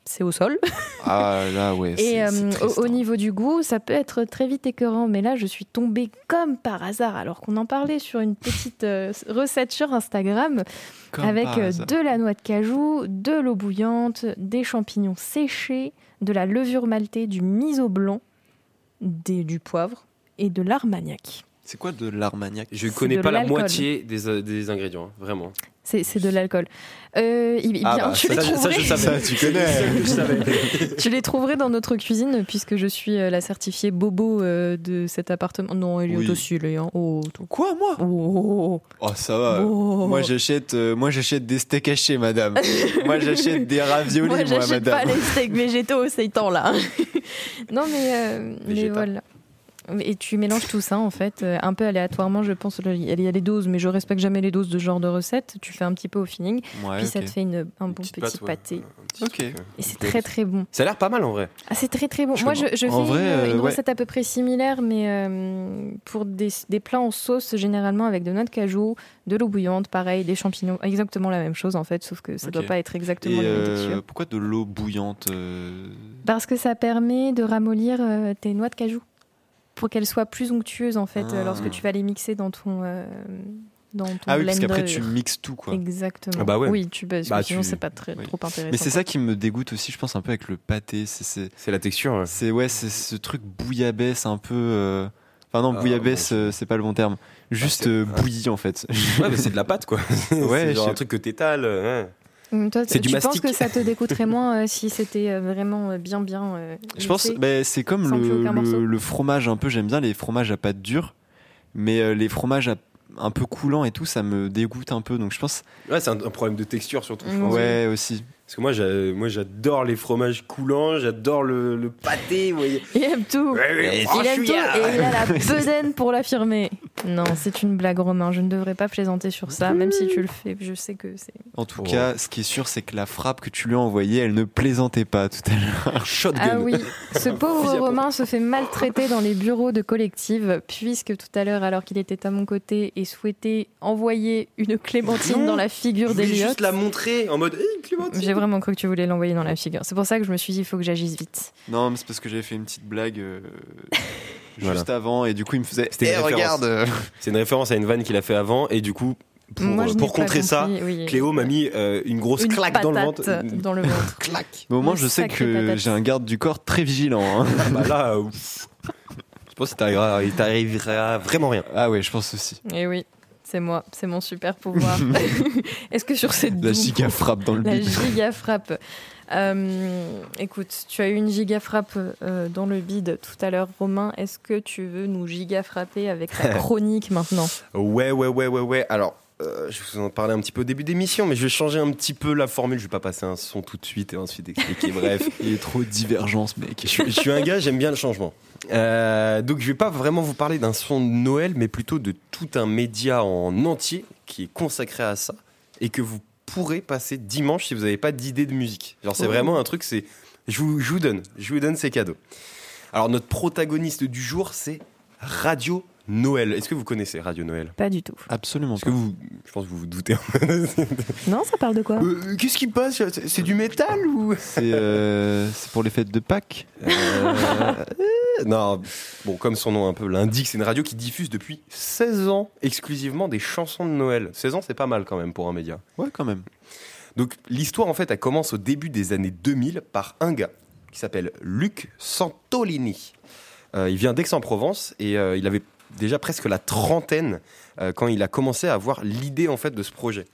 c'est- au sol. Ah, là, ouais. Et euh, au, niveau du goût, ça peut être très vite écœurant. Mais là, je suis tombée comme par hasard, alors qu'on en parlait sur une petite euh, recette sur Instagram, Comme avec euh, de la noix de cajou, de l'eau bouillante, des champignons séchés, de la levure maltée, du miso blanc, des- du poivre et de l'armagnac. C'est quoi de l'armagnac? Je C'est connais pas la moitié des, euh, des ingrédients, hein, vraiment. C'est c'est de l'alcool. Euh, il- Ah bien, bah, tu, les Ça, je- ça, trouverais, je savais. Ça, tu connais. C'est ça que je savais. tu les trouverais dans notre cuisine, puisque je suis euh, la certifiée bobo euh, de cet appartement. Non, Elliot Oui. aussi, lui, hein. Oh, toi. Quoi, moi? Oh, Oh, ça va. oh. Moi, j'achète, euh, moi, j'achète des steaks hachés, madame. moi, j'achète des raviolis, Moi, moi, j'achète pas madame. les steaks végétaux, ces temps-là. non, mais, euh, mais voilà. Et tu mélanges tout ça en fait, euh, un peu aléatoirement, je pense. Il y a les doses, mais je respecte jamais les doses de ce genre de recette. Tu fais un petit peu au feeling, Ouais, puis ça te fait une, un bon petit pâte, pâté. Petit Ok. euh, Et c'est très très bon. Ça a l'air pas mal en vrai. Ah, c'est très très bon. Je Moi, je, je fais vrai, une, euh, une ouais. recette à peu près similaire, mais euh, pour des, des plats en sauce, généralement avec de noix de cajou, de l'eau bouillante, pareil, des champignons. Exactement la même chose en fait, sauf que ça Ok. doit pas être exactement la même euh, texture. pourquoi de l'eau bouillante euh, Parce que ça permet de ramollir euh, tes noix de cajou pour qu'elles soient plus onctueuses en fait euh, Ah. lorsque tu vas les mixer dans ton euh, dans ton Ah oui, parce qu'après tu mixes tout quoi. Exactement. Ah bah ouais. Oui, tu parce que Bah, sinon tu- c'est pas très oui. trop intéressant. Mais c'est ça qui me dégoûte aussi, je pense, un peu avec le pâté. C'est- la texture. ouais. c'est- ouais, c'est ce truc bouillabaisse un peu. euh, Enfin non, Ah, bouillabaisse, bon, euh, c'est pas le bon terme. Juste c'est- euh, bouilli en fait. Ouais, mais c'est de la pâte quoi. Ouais, c'est genre un truc que t'étales. ouais. Toi, C'est du tu penses que ça te dégoûterait moins euh, si c'était euh, vraiment euh, bien bien euh, Je pense, bah, c'est comme le, fromage un peu. J'aime bien les fromages à pâte dure, mais euh, les fromages à- un peu coulants et tout, ça me dégoûte un peu. Donc je pense, Ouais, c'est un, un problème de texture surtout. je Mm. pense. ouais, aussi. Parce que moi, moi, j'adore les fromages coulants, j'adore le, le pâté. Vous voyez. Il aime tout. Ouais, ouais, Il aime tout et il a la bedaine pour l'affirmer. Non, c'est une blague, Romain. Je ne devrais pas plaisanter sur ça, même si tu le fais. Je sais que c'est. En tout Oh. cas, ce qui est sûr, c'est que la frappe que tu lui as envoyée, elle ne plaisantait pas tout à l'heure. Shotgun. Ah oui, ce pauvre. Romain se fait maltraiter dans les bureaux de collective, puisque tout à l'heure, alors qu'il était à mon côté et souhaitait envoyer une clémentine Non, dans la figure Je voulais d'Eliott. juste la montrer en mode hey, Clémentine. J'ai vraiment cru que tu voulais l'envoyer dans la figure. C'est pour ça que je me suis dit, il faut que j'agisse vite. Non, mais c'est parce que j'avais fait une petite blague euh, Voilà. juste avant et du coup il me faisait. C'était une Eh, regarde euh. C'est une référence à une vanne qu'il a fait avant et du coup, pour, Moi, pas contrer ça, oui. Cléo m'a mis euh, une grosse Une claque dans le ventre. dans le ventre. claque. Mais au moins, je sais que j'ai un garde du corps très vigilant. hein. bah là, euh, ouf. je pense qu'il t'arrivera, il t'arrivera vraiment rien. Ah ouais, je pense aussi. Et Eh oui, c'est moi, c'est mon super pouvoir. Est-ce que sur cette La giga frappe dans le La giga frappe. Euh, écoute, tu as eu une giga frappe euh, dans le bide tout à l'heure, Romain. Est-ce que tu veux nous giga frapper avec ta chronique maintenant? Ouais, ouais, ouais, ouais, ouais. Alors, euh, je vous en parlais un petit peu au début d'émission, mais je vais changer un petit peu la formule. Je vais pas passer un son tout de suite et ensuite expliquer. Bref, Il est trop divergence, mec. je, suis- je suis un gars, j'aime bien le changement. Euh, donc, je vais pas vraiment vous parler d'un son de Noël, mais plutôt de tout un média en entier qui est consacré à ça et que vous pourrez passer dimanche si vous n'avez pas d'idée de musique. Genre, c'est vraiment un truc, c'est. Je vous, je vous donne, je vous donne ces cadeaux. Alors, notre protagoniste du jour, c'est Radio Noël. Est-ce que vous connaissez Radio Noël? Pas du tout. Absolument Est-ce que pas. vous, je pense que vous vous doutez. Non, ça parle de quoi? Euh, Qu'est-ce qui passe? C'est c'est du métal ou? C'est euh, c'est pour les fêtes de Pâques Euh, Non, bon, comme son nom un peu l'indique, c'est une radio qui diffuse depuis 16 ans exclusivement des chansons de Noël. 16 ans, c'est pas mal quand même pour un média. Ouais, quand même. Donc l'histoire en fait, elle commence au début des années 2000 par un gars qui s'appelle Luc Santolini. Euh, il vient d'Aix-en-Provence et euh, il avait déjà presque la trentaine euh, quand il a commencé à avoir l'idée en fait de ce projet.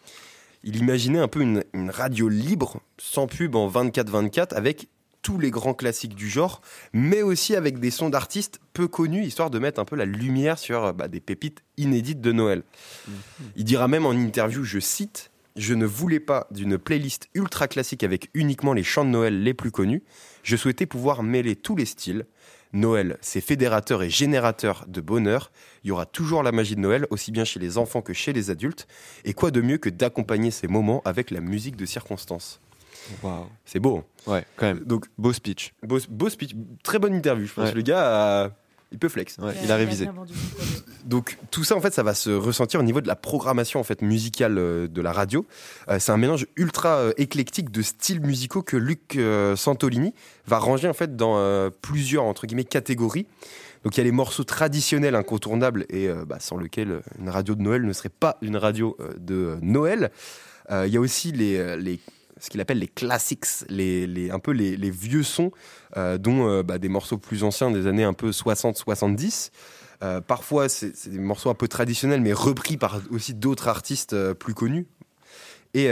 Il imaginait un peu une, une radio libre, sans pub en 24-24, avec tous les grands classiques du genre, mais aussi avec des sons d'artistes peu connus, histoire de mettre un peu la lumière sur bah, des pépites inédites de Noël. Il dira même en interview, je cite, Je ne voulais pas d'une playlist ultra classique avec uniquement les chants de Noël les plus connus. Je souhaitais pouvoir mêler tous les styles. Noël, c'est fédérateur et générateur de bonheur. Il y aura toujours la magie de Noël, aussi bien chez les enfants que chez les adultes. Et quoi de mieux que d'accompagner ces moments avec la musique de circonstance? Waouh. C'est beau. hein Ouais, quand même. Donc, Beau speech. beau, beau speech, très bonne interview. Je pense Ouais. que le gars, a- il peut flex. Ouais, il a révisé. Donc tout ça en fait ça va se ressentir au niveau de la programmation en fait musicale euh, de la radio. Euh, c'est un mélange ultra euh, éclectique de styles musicaux que Luc euh, Santolini va ranger en fait dans euh, plusieurs entre guillemets catégories. Donc il y a les morceaux traditionnels incontournables et euh, bah, sans lesquels euh, une radio de Noël ne serait pas une radio euh, de Noël. Euh, Il y a aussi les, les ce qu'il appelle les classics, les, les- un peu les, vieux sons, euh, dont euh, bah, des morceaux plus anciens des années un peu 60-70. Euh, parfois, c'est des morceaux un peu traditionnels, mais repris par aussi d'autres artistes plus connus. Et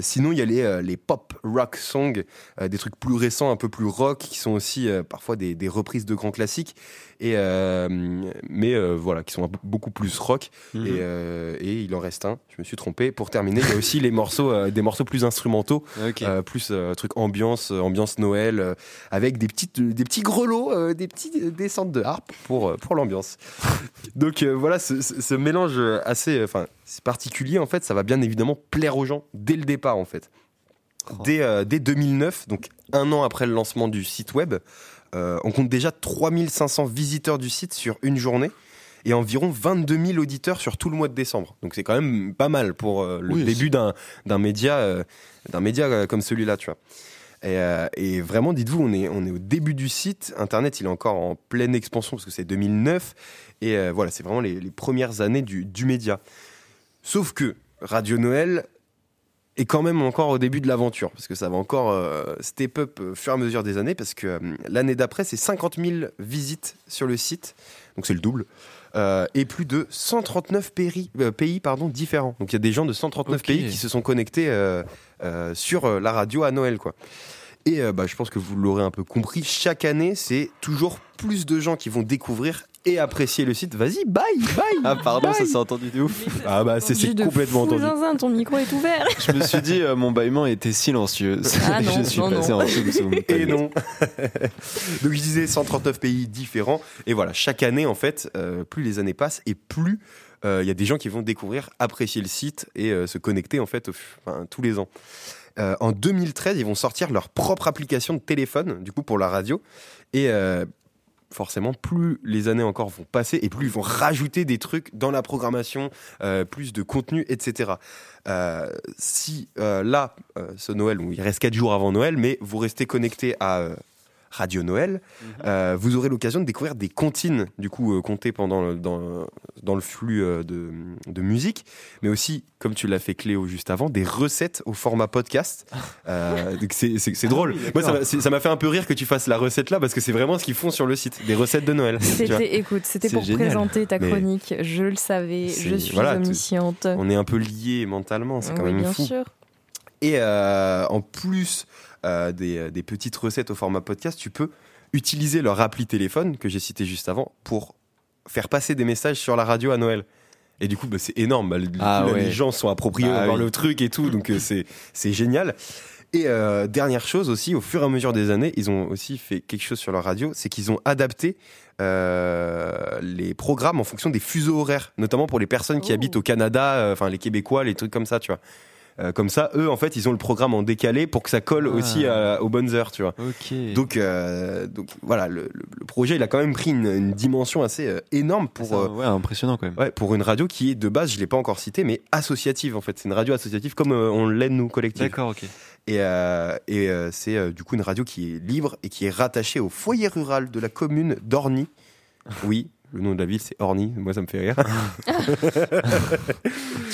sinon, il y a les, les pop rock songs, des trucs plus récents, un peu plus rock, qui sont aussi parfois des, des reprises de grands classiques, et, euh, mais euh, voilà, qui sont beaucoup plus rock. Mhm. Et, euh, et il en reste un, je me suis trompé. Pour terminer, il y a aussi les morceaux, des morceaux plus instrumentaux, plus truc ambiance, ambiance Noël, avec des petites, des petits grelots, des petits euh, descentes de harpe pour pour l'ambiance. Donc voilà, ce, ce- ce mélange assez, enfin, c'est particulier en fait. Ça va bien évidemment plaire aux gens dès le départ en fait. Dès, euh, dès 2009, donc un an après le lancement du site web, euh, on compte déjà 3500 visiteurs du site sur une journée et environ 22 000 auditeurs sur tout le mois de décembre. Donc c'est quand même pas mal pour euh, le Oui, début d'un d'un média, euh, d'un média comme celui-là, tu vois. Et, euh, et vraiment, dites-vous, on est, on est au début du site. Internet, il est encore en pleine expansion parce que c'est 2009. Et voilà, c'est vraiment les, les premières années du, du média. Sauf que Radio Noël est quand même encore au début de l'aventure parce que ça va encore euh, step up au fur et à mesure des années parce que euh, l'année d'après, c'est 50 000 visites sur le site. Donc c'est le double. Euh, et plus de 139 pays, pays pardon, différents. Donc il y a des gens de 139 Ok. pays qui se sont connectés sur la radio à Noël. Quoi. Et bah, je pense que vous l'aurez un peu compris, chaque année, c'est toujours plus de gens qui vont découvrir et apprécier le site. Vas-y, bye, bye Ah pardon, bye. ça s'est entendu de ouf. Ah bah c'est complètement fou entendu. zinzin, ton micro est ouvert. Je me suis dit, euh, mon bâillement était silencieux. Ah non, je suis non, passé non. en soum. Et non. Donc je disais 139 pays différents. Et voilà, chaque année, en fait, euh, plus les années passent et plus euh, il y a des gens qui vont découvrir, apprécier le site et euh, se connecter, en fait, enfin, tous les ans. Euh, en 2013, ils vont sortir leur propre application de téléphone, du coup, pour la radio. Et euh, forcément, plus les années encore vont passer et plus ils vont rajouter des trucs dans la programmation, euh, plus de contenu, etc. Euh, si euh, là, ce Noël, où il reste 4 jours avant Noël, mais vous restez connecté à Radio Noël, euh, vous aurez l'occasion de découvrir des comptines, du coup, euh, comptées pendant le, dans, dans le flux euh, de, de musique, mais aussi, comme tu l'as fait Cléo juste avant, des recettes au format podcast. Euh, c'est c'est drôle. Moi, ça m'a- fait un peu rire que tu fasses la recette là, parce que c'est vraiment ce qu'ils font sur le site, des recettes de Noël. écoute, c'était pour génial. présenter ta Mais- chronique. Je le savais, je suis voilà, omnisciente. On est un peu liés mentalement, c'est quand Oui, même bien fou. sûr. Et euh, en plus euh, des, des petites recettes au format podcast, tu peux utiliser leur appli téléphone que j'ai cité juste avant pour faire passer des messages sur la radio à Noël. Et du coup, bah, c'est énorme. Bah, coup, Ah là. Les gens sont appropriés dans oui. le truc et tout, donc euh, c'est génial. Et euh, dernière chose aussi, au fur et à mesure des années, ils ont aussi fait quelque chose sur leur radio, c'est qu'ils ont adapté euh, les programmes en fonction des fuseaux horaires, notamment pour les personnes qui Oh. habitent au Canada, euh, enfin les Québécois, les trucs comme ça, tu vois. Euh, comme ça, eux, en fait, ils ont le programme en décalé pour que ça colle Ah. aussi à- aux bonnes heures, tu vois. Donc, euh, donc voilà, le, projet, il a quand même pris une, une dimension assez euh, énorme pour, ouais, impressionnant quand même. ouais, pour une radio qui est de base, je l'ai pas encore cité, mais associative en fait. C'est une radio associative comme on l'aide nous collectif. D'accord, ok. Et, et c'est du coup une radio qui est libre et qui est rattachée au foyer rural de la commune d'Orny. Oui, le nom de la ville c'est Orny. Moi, ça me fait rire.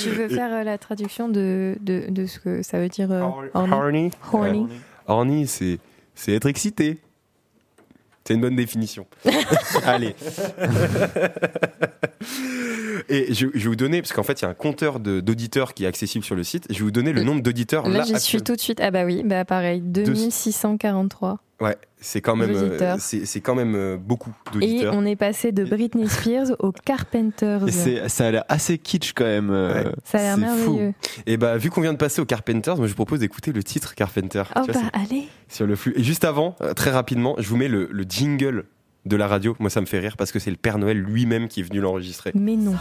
Tu veux faire euh, la traduction de, de, de ce que ça veut dire euh, horny Orny. Horny. Orny, c'est c'est être excité. C'est une bonne définition. Allez. Et je, je vais vous donner, parce qu'en fait, il y a un compteur de- d'auditeurs qui est accessible sur le site. Je vais vous donner le nombre d'auditeurs Là, là. j'y suis tout de suite. Ah bah oui, bah pareil, 2643. Ouais, c'est quand même, euh, c'est c'est quand même euh, beaucoup Et d'auditeurs. on est passé de Britney Spears aux Carpenters. Et c'est, ça a l'air assez kitsch quand même. euh, Ouais. Ça a l'air c'est fou. merveilleux. Et bah, vu qu'on vient de passer aux Carpenters, moi je vous propose d'écouter le titre Carpenter. Oh Tu vois, bah allez. sur le flux. Et juste avant, euh, très rapidement, je vous mets le, le jingle de la radio. Moi, ça me fait rire parce que c'est le Père Noël lui-même qui est venu l'enregistrer. Mais non.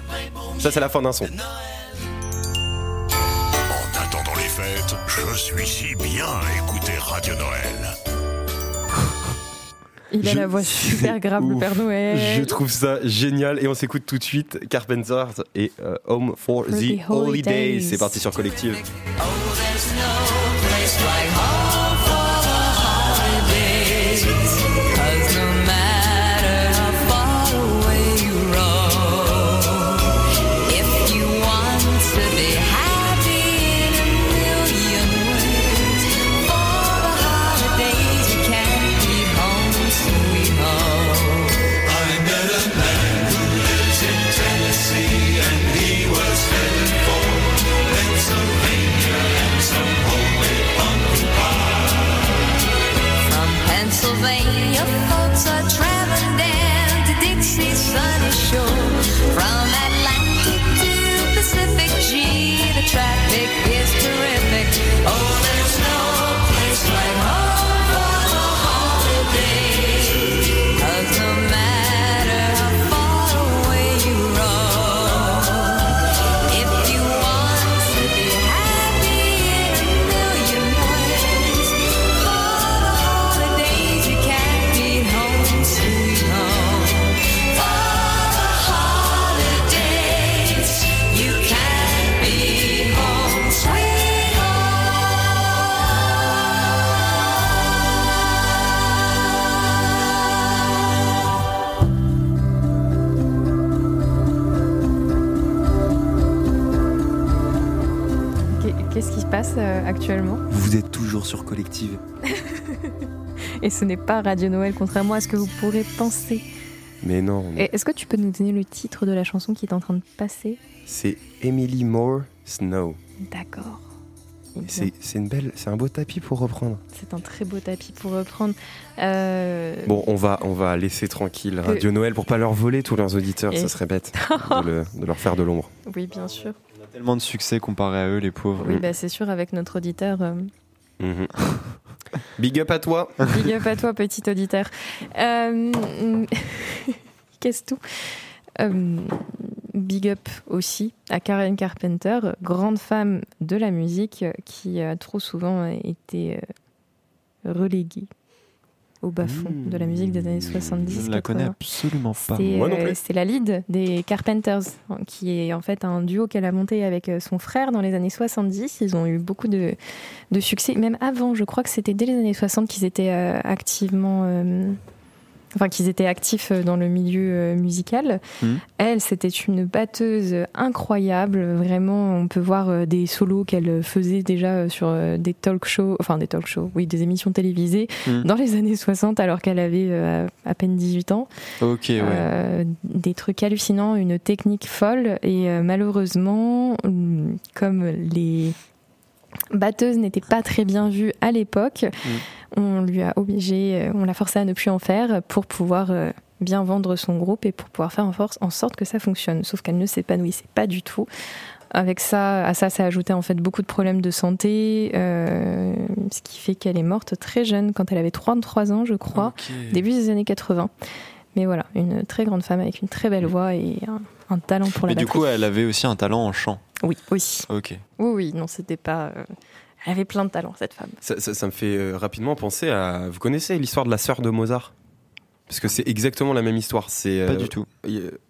Ça, c'est la fin d'un son. En attendant les fêtes, je suis si bien à écouter Radio Noël. Il a Je- la voix super grave, le. Père Noël. Je trouve ça génial et on s'écoute tout de suite Carpenters et euh, Home for For the the Holidays. Holidays. C'est parti sur Collective. Euh, actuellement Vous êtes toujours sur Collective. Et ce n'est pas Radio Noël, contrairement à ce que vous pourrez penser. Mais non, Est-ce que tu peux nous donner le titre de la chanson qui est en train de passer? C'est Emily Moore Snow. D'accord. Eh C'est une belle, c'est un beau tapis pour reprendre. C'est un très beau tapis pour reprendre. Euh, Bon, on va, on va laisser tranquille Radio Noël pour pas leur voler tous leurs auditeurs. Et- Ça serait bête de, le- de leur faire de l'ombre. Oui, bien sûr. Tellement de succès comparé à eux, les pauvres. Oui, bah, c'est sûr, avec notre auditeur. euh, Mhm. Big up à toi. Big up à toi, petit auditeur. Euh, Qu'est-ce tout? Euh, Big up aussi à Karen Carpenter, grande femme de la musique qui a trop souvent été euh, reléguée au bas-fond Mmh. de la musique des années 70. Je ne la connais 80. absolument pas. C'est Moi non euh, plus. c'est la lead des Carpenters, qui est en fait un duo qu'elle a monté avec euh, son frère dans les années 70. Ils ont eu beaucoup de, de succès, même avant, je crois que c'était dès les années 60 qu'ils étaient euh, activement. Enfin, qu'ils étaient actifs euh, dans le milieu euh, musical. Mhm. Elle, c'était une batteuse incroyable. Vraiment, on peut voir euh, des solos qu'elle faisait déjà sur des talk shows, enfin des talk shows, oui, des émissions télévisées Mhm. dans les années 60 alors qu'elle avait à peine 18 ans. Ok, ouais. Euh, des trucs hallucinants, une technique folle et malheureusement, hum, comme les batteuses n'étaient pas très bien vues à l'époque, on lui a obligé, euh, on l'a forcé à ne plus en faire pour pouvoir euh, bien vendre son groupe et pour pouvoir faire en, force, en sorte que ça fonctionne. Sauf qu'elle ne s'épanouissait pas du tout. Avec ça, à ça, ça ajoutait en fait beaucoup de problèmes de santé, euh, ce qui fait qu'elle est morte très jeune, quand elle avait 33 ans, je crois début des années 80. Mais voilà, une très grande femme avec une très belle voix et un, un talent pour la Mais du batterie. coup, elle avait aussi un talent en chant. Oui, aussi. Ok. Oui, oui, non, c'était pas. euh, Elle avait plein de talent, cette femme. Ça, ça- ça me fait euh, rapidement penser à. Vous connaissez l'histoire de la sœur de Mozart? Parce que c'est exactement la même histoire. C'est Pas euh, du tout.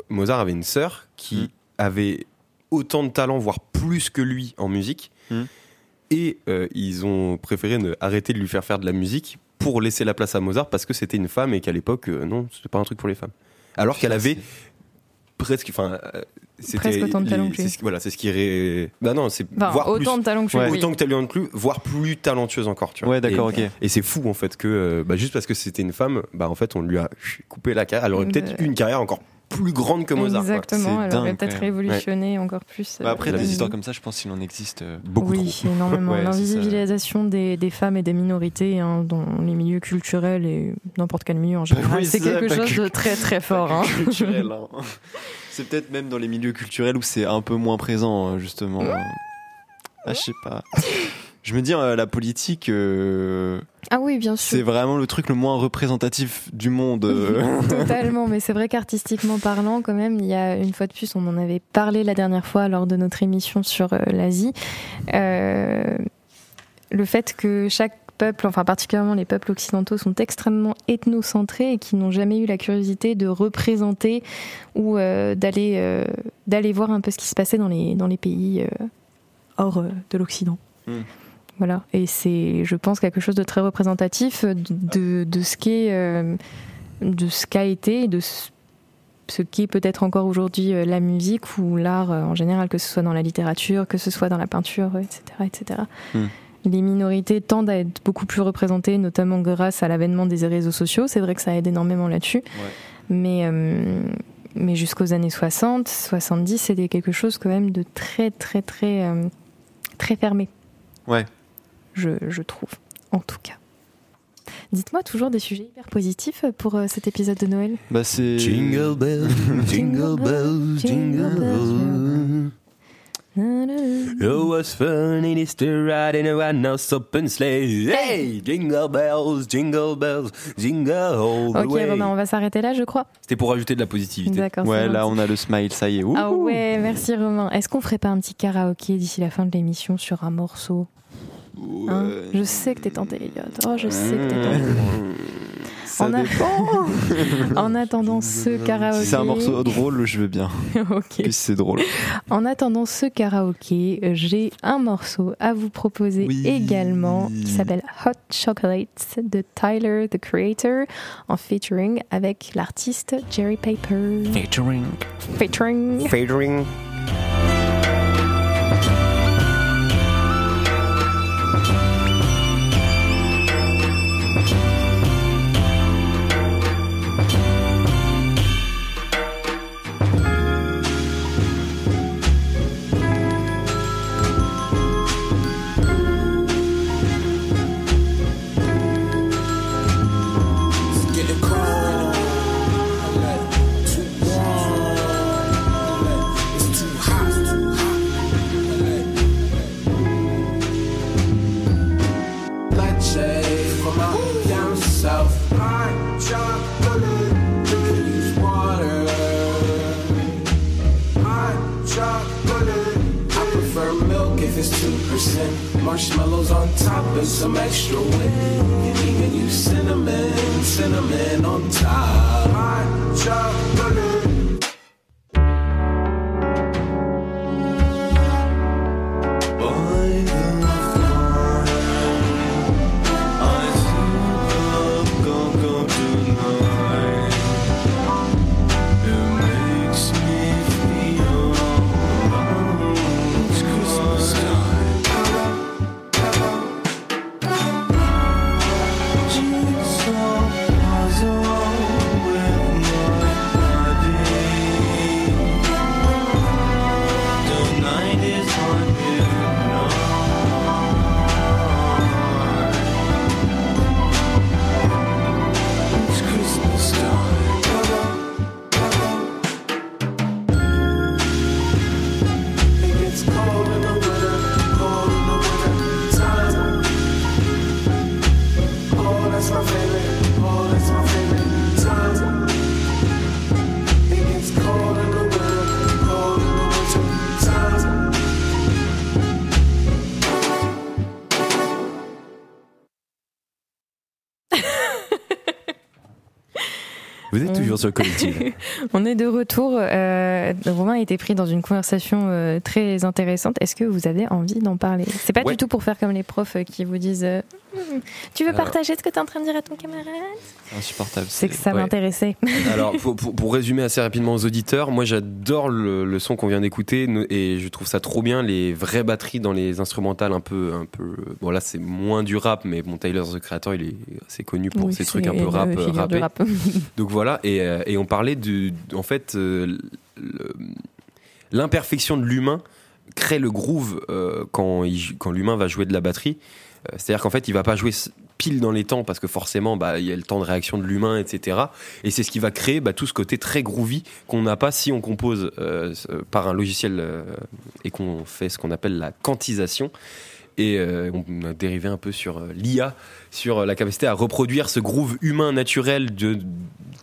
Mozart avait une sœur qui Mm. avait autant de talent, voire plus que lui en musique. Mm. Et euh, ils ont préféré ne, arrêter de lui faire faire de la musique pour laisser la place à Mozart parce que c'était une femme et qu'à l'époque, euh, non, c'était pas un truc pour les femmes. Alors qu'elle avait presque. Enfin, euh, c'était Presque autant de talent que lui. c'est ce qui- Voilà, c'est ce qui. Ré... Bah non, c'est Enfin, voire autant plus. de talent que oui. Autant que talent plus, voire plus talentueuse encore, tu vois. Ouais, d'accord, Et- ok. et c'est fou en fait que euh, bah, juste parce que c'était une femme, bah en fait on lui a coupé la carrière. Elle aurait peut-être Euh, eu une carrière encore plus grande que Mozart. Exactement, C'est elle aurait peut-être révolutionné encore plus. Bah, après, euh, des histoires comme ça, je pense qu'il en existe. euh, Beaucoup oui, trop. énormément. Ouais. L'invisibilisation des, des femmes et des minorités hein, dans les milieux culturels et n'importe quel milieu en général, Bah oui, c'est quelque chose que- de très très fort. hein. culturel. hein. C'est peut-être même dans les milieux culturels où c'est un peu moins présent, euh, justement. Ah, je sais pas. Je me dis, euh, la politique, euh, Ah oui, bien c'est sûr. vraiment le truc le moins représentatif du monde. euh. Totalement, mais c'est vrai qu'artistiquement parlant, quand même, il y a une fois de plus, on en avait parlé la dernière fois lors de notre émission sur l'Asie, euh, le fait que chaque peuple, enfin particulièrement les peuples occidentaux, sont extrêmement ethnocentrés et qui n'ont jamais eu la curiosité de représenter ou euh, d'aller euh, d'aller voir un peu ce qui se passait dans les dans les pays euh, hors de l'Occident. Hmm. Voilà, et c'est, je pense, quelque chose de très représentatif de, de, de ce qu'est euh, de ce qu'a été et de ce ce qu'est peut-être encore aujourd'hui euh, la musique ou l'art euh, en général, que ce soit dans la littérature, que ce soit dans la peinture, etc. etc. Hmm. Les minorités tendent à être beaucoup plus représentées, notamment grâce à l'avènement des réseaux sociaux. C'est vrai que ça aide énormément là-dessus. Mais, euh, mais jusqu'aux années 60, 70, c'était quelque chose quand même de très, très, très, euh, très fermé. Ouais. Je, je trouve, en tout cas. Dites-moi toujours des sujets hyper positifs pour euh, cet épisode de Noël. Bah c'est. Jingle bells, jingle bells, jingle bells. Oh, what's fun it is to ride in a one-horse open sleigh. Hey, jingle bells, jingle bells, jingle all the Ok, way. Romain, on va s'arrêter là, je crois. C'était pour rajouter de la positivité. D'accord. c'est Ouais, là on a le smile, ça y est. Ouh. Ah ouais, merci Romain. Est-ce qu'on ferait pas un petit karaoké d'ici la fin de l'émission sur un morceau hein? Ouais. Je sais que t'es tenté, Elliot. Oh, je sais que t'es tenté. Ça En, a- en attendant ce karaoké. Si c'est un morceau drôle, je veux bien. ok. Puis c'est drôle. En attendant ce karaoké, euh, j'ai un morceau à vous proposer Oui. également qui s'appelle Hot Chocolate de Tyler the Creator en featuring avec l'artiste Jerry Paper. Featuring. Featuring. Fading. It's it's 2%. Marshmallows on top and some extra. You can even use cinnamon, cinnamon on top. Hot chocolate. On est de retour. Euh, Romain a été pris dans une conversation euh, très intéressante. Est-ce que vous avez envie d'en parler? C'est pas Ouais. du tout pour faire comme les profs euh, qui vous disent euh, Hmm, Tu veux Alors- partager ce que tu es en train de dire à ton camarade? Insupportable. C'est que ça Ouais. m'intéressait. Alors, pour, pour- pour résumer assez rapidement aux auditeurs, moi j'adore le, le son qu'on vient d'écouter et je trouve ça trop bien, les vraies batteries dans les instrumentales un peu. Un peu bon, là c'est moins du rap, mais bon, Tyler the Creator il est assez connu pour Oui, c'est trucs un peu rap, rappés. rap. Donc voilà, et, euh, et on parlait de. En fait, euh, l'imperfection de l'humain crée le groove euh, quand, il quand l'humain va jouer de la batterie. C'est-à-dire qu'en fait, il va pas jouer pile dans les temps parce que forcément, bah, il y a le temps de réaction de l'humain, etc. Et c'est ce qui va créer bah, tout ce côté très groovy qu'on n'a pas si on compose euh, par un logiciel euh, et qu'on fait ce qu'on appelle la quantisation. Et euh, on a dérivé un peu sur euh, l'IA, sur euh, la capacité à reproduire ce groove humain naturel de,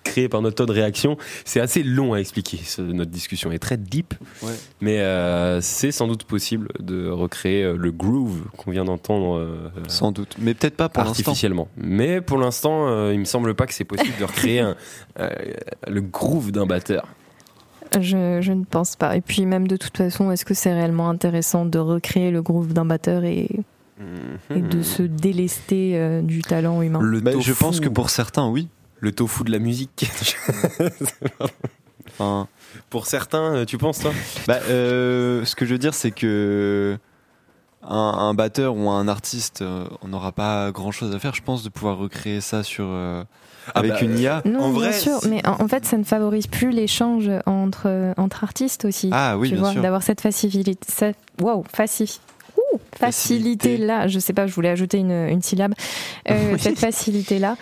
créé par notre temps de réaction. C'est assez long à expliquer. ce- notre discussion est très deep, Ouais. mais euh, c'est sans doute possible de recréer le groove qu'on vient d'entendre Sans doute. Mais peut-être pas pour artificiellement. Mais pour l'instant, il me semble pas que c'est possible de recréer un- le groove d'un batteur. Je, je ne pense pas. Et puis même de toute façon, est-ce que c'est réellement intéressant de recréer le groove d'un batteur et, et de se délester euh, du talent humain? Le Bah, je pense que pour certains, oui. le tofu de la musique. Enfin, pour certains, euh, tu penses toi? Bah, euh, ce que je veux dire, c'est que un, un batteur ou un artiste, on n'aura pas grand chose à faire, je pense, de pouvoir recréer ça sur euh, Ah avec bah, une IA. Non, En vrai, bien sûr, c'est- mais en, en fait, ça ne favorise plus l'échange entre, entre artistes aussi. Ah oui, tu bien vois, sûr. d'avoir cette facilité. ça- Wow, facile. facilité là, je sais pas, je voulais ajouter une, une syllabe, Euh, Oui. cette facilité là.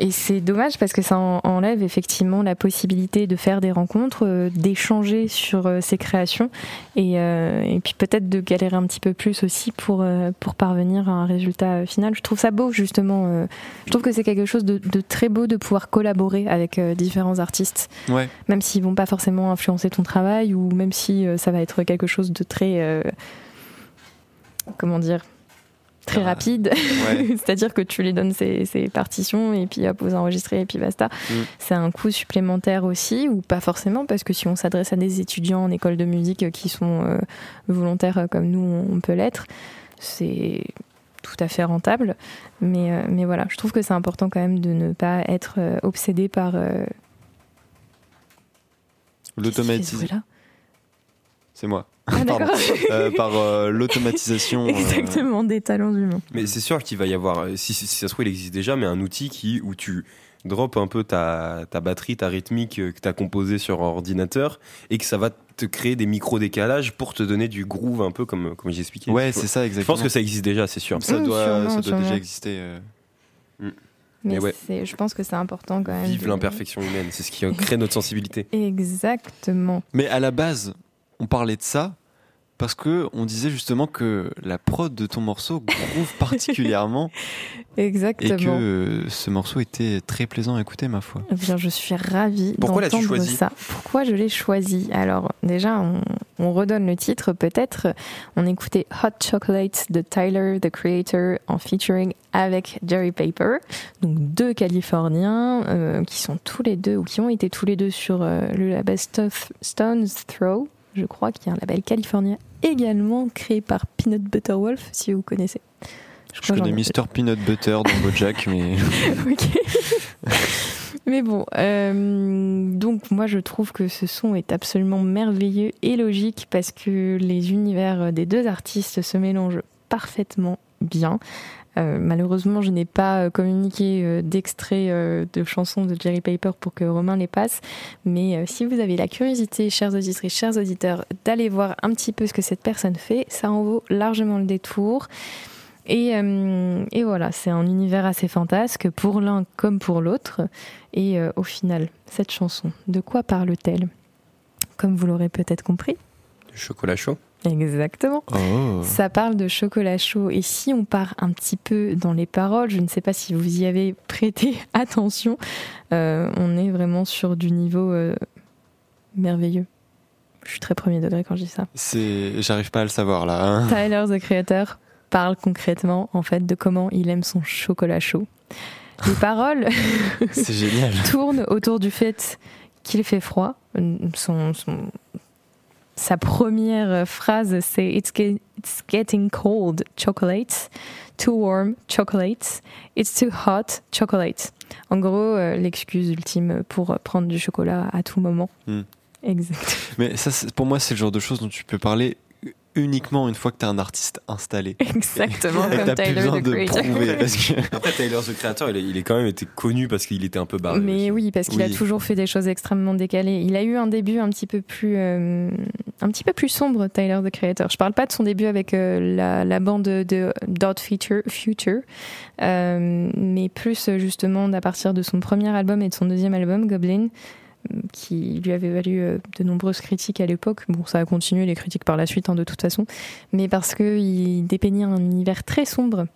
Et c'est dommage parce que ça en- enlève effectivement la possibilité de faire des rencontres, euh, d'échanger sur euh, ses créations et, euh, et puis peut-être de galérer un petit peu plus aussi pour, euh, pour parvenir à un résultat euh, final. Je trouve ça beau justement. euh, je trouve que c'est quelque chose de, de très beau de pouvoir collaborer avec euh, différents artistes Ouais. même s'ils vont pas forcément influencer ton travail ou même si euh, ça va être quelque chose de très euh, comment dire très Ah, rapide ouais. c'est-à-dire que tu lui donnes ses, ses partitions et puis hop vous enregistrez et puis basta Mm. c'est un coût supplémentaire aussi ou pas forcément parce que si on s'adresse à des étudiants en école de musique euh, qui sont euh, volontaires euh, comme nous on, peut l'être c'est tout à fait rentable mais, euh, mais voilà je trouve que c'est important quand même de ne pas être euh, obsédé par euh, L'automatisation. là C'est moi. Ah. Euh, par euh, l'automatisation. euh, Exactement, des talents humains. Mais c'est sûr qu'il va y avoir, si, si- si ça se trouve, il existe déjà, mais un outil qui, où tu drops un peu ta, ta batterie, ta rythmique que tu as composée sur ordinateur et que ça va te créer des micro-décalages pour te donner du groove un peu comme, comme j'ai expliqué. Ouais, Je- c'est ça, Je exactement. pense que ça existe déjà, c'est sûr. Ça Mm, doit, sûrement, ça doit sûrement. déjà exister. euh. Mais ouais. je pense que c'est important quand même. Vive de- l'imperfection humaine, c'est ce qui crée notre sensibilité. Exactement. Mais à la base, on parlait de ça parce que on disait justement que la prod de ton morceau groove particulièrement et Exactement. que euh, ce morceau était très plaisant à écouter, ma foi. Eh bien, je suis ravie Pourquoi l'as-tu choisi ça. Pourquoi je l'ai choisi? Alors, déjà, on, on redonne le titre. Peut-être, on écoutait Hot Chocolate de Tyler, the Creator, en featuring avec Jerry Paper. Donc, deux Californiens euh, qui sont tous les deux, ou qui ont été tous les deux sur euh, le label Stuff- Stones Throw. Je crois qu'il y a un label californien également créé par Peanut Butter Wolf, si vous connaissez. Je crois que connais Mr. Peanut Butter dans Bojack, mais Ok. Mais bon, euh, donc moi je trouve que ce son est absolument merveilleux et logique parce que les univers des deux artistes se mélangent parfaitement bien. Euh, malheureusement, je n'ai pas euh, communiqué euh, d'extrait euh, de chansons de Jerry Paper pour que Romain les passe. Mais euh, si vous avez la curiosité, chers auditrices, chers auditeurs, d'aller voir un petit peu ce que cette personne fait, ça en vaut largement le détour. Et, et voilà, c'est un univers assez fantasque pour l'un comme pour l'autre. Et au final, cette chanson, de quoi parle-t-elle? Comme vous l'aurez peut-être compris. Du chocolat chaud. Exactement. oh. Ça parle de chocolat chaud. Et si on part un petit peu dans les paroles, je ne sais pas si vous y avez prêté attention, euh, on est vraiment sur du niveau euh, merveilleux. Je suis très premier degré quand je dis ça. c'est, j'arrive pas à le savoir là. hein. Tyler, the Creator, parle concrètement en fait de comment il aime son chocolat chaud. Les paroles tournent autour du fait qu'il fait froid. Son, son- sa première phrase, c'est It's, get- it's getting cold, chocolate. Too warm, chocolate. It's too hot, chocolate. En gros, euh, l'excuse ultime pour prendre du chocolat à tout moment. Hmm. Exact. Mais ça, pour moi, c'est le genre de choses dont tu peux parler uniquement une fois que tu es un artiste installé. Exactement Et comme t'as plus Tyler, besoin the de Creator. prouver parce que Après, Tyler, the Creator, il, est- il est quand même été connu parce qu'il était un peu barré. Mais aussi. oui, parce qu'il a toujours fait des choses extrêmement décalées. Il a eu un début un petit peu plus, euh, un petit peu plus sombre, Tyler the Creator. Je parle pas de son début avec euh, la, la bande de Dot Future, Future euh, mais plus justement à partir de son premier album et de son deuxième album, Goblin, qui lui avait valu euh, de nombreuses critiques à l'époque. Bon, ça a continué les critiques par la suite, hein, de toute façon, mais parce qu'il dépeignait un univers très sombre.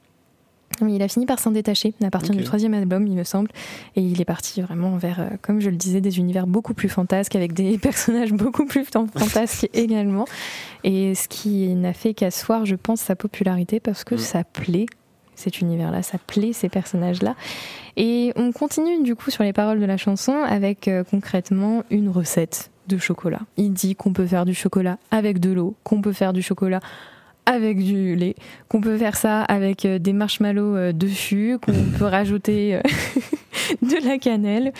Il a fini par s'en détacher à partir du troisième album, il me semble. Et il est parti vraiment vers, euh, comme je le disais, des univers beaucoup plus fantasques, avec des personnages beaucoup plus fan- fantasques également. Et ce qui n'a fait qu'asseoir, je pense, sa popularité, parce que Mm. ça plaît, cet univers-là, ça plaît, ces personnages-là. Et on continue du coup sur les paroles de la chanson avec euh, concrètement une recette de chocolat. Il dit qu'on peut faire du chocolat avec de l'eau, qu'on peut faire du chocolat avec du lait, qu'on peut faire ça avec euh, des marshmallows euh, dessus, qu'on peut rajouter de la cannelle.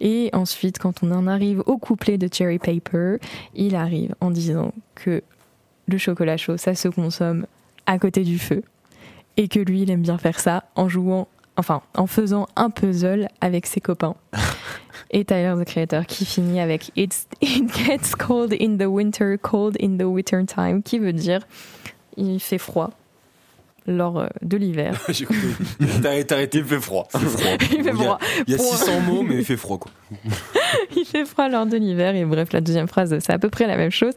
Et ensuite, quand on en arrive au couplet de Cherry Paper, il arrive en disant que le chocolat chaud, ça se consomme à côté du feu. Et que lui, il aime bien faire ça en jouant, enfin, en faisant un puzzle avec ses copains. Et Tyler the Creator qui finit avec It's, It gets cold in the winter, cold in the winter time, qui veut dire il fait froid lors euh, de l'hiver. T'as arrêté, il fait froid. Il fait froid. Il fait froid. Il y a, il y a Pour- 600 mots, mais il fait froid, quoi. il fait froid lors de l'hiver et bref la deuxième phrase c'est à peu près la même chose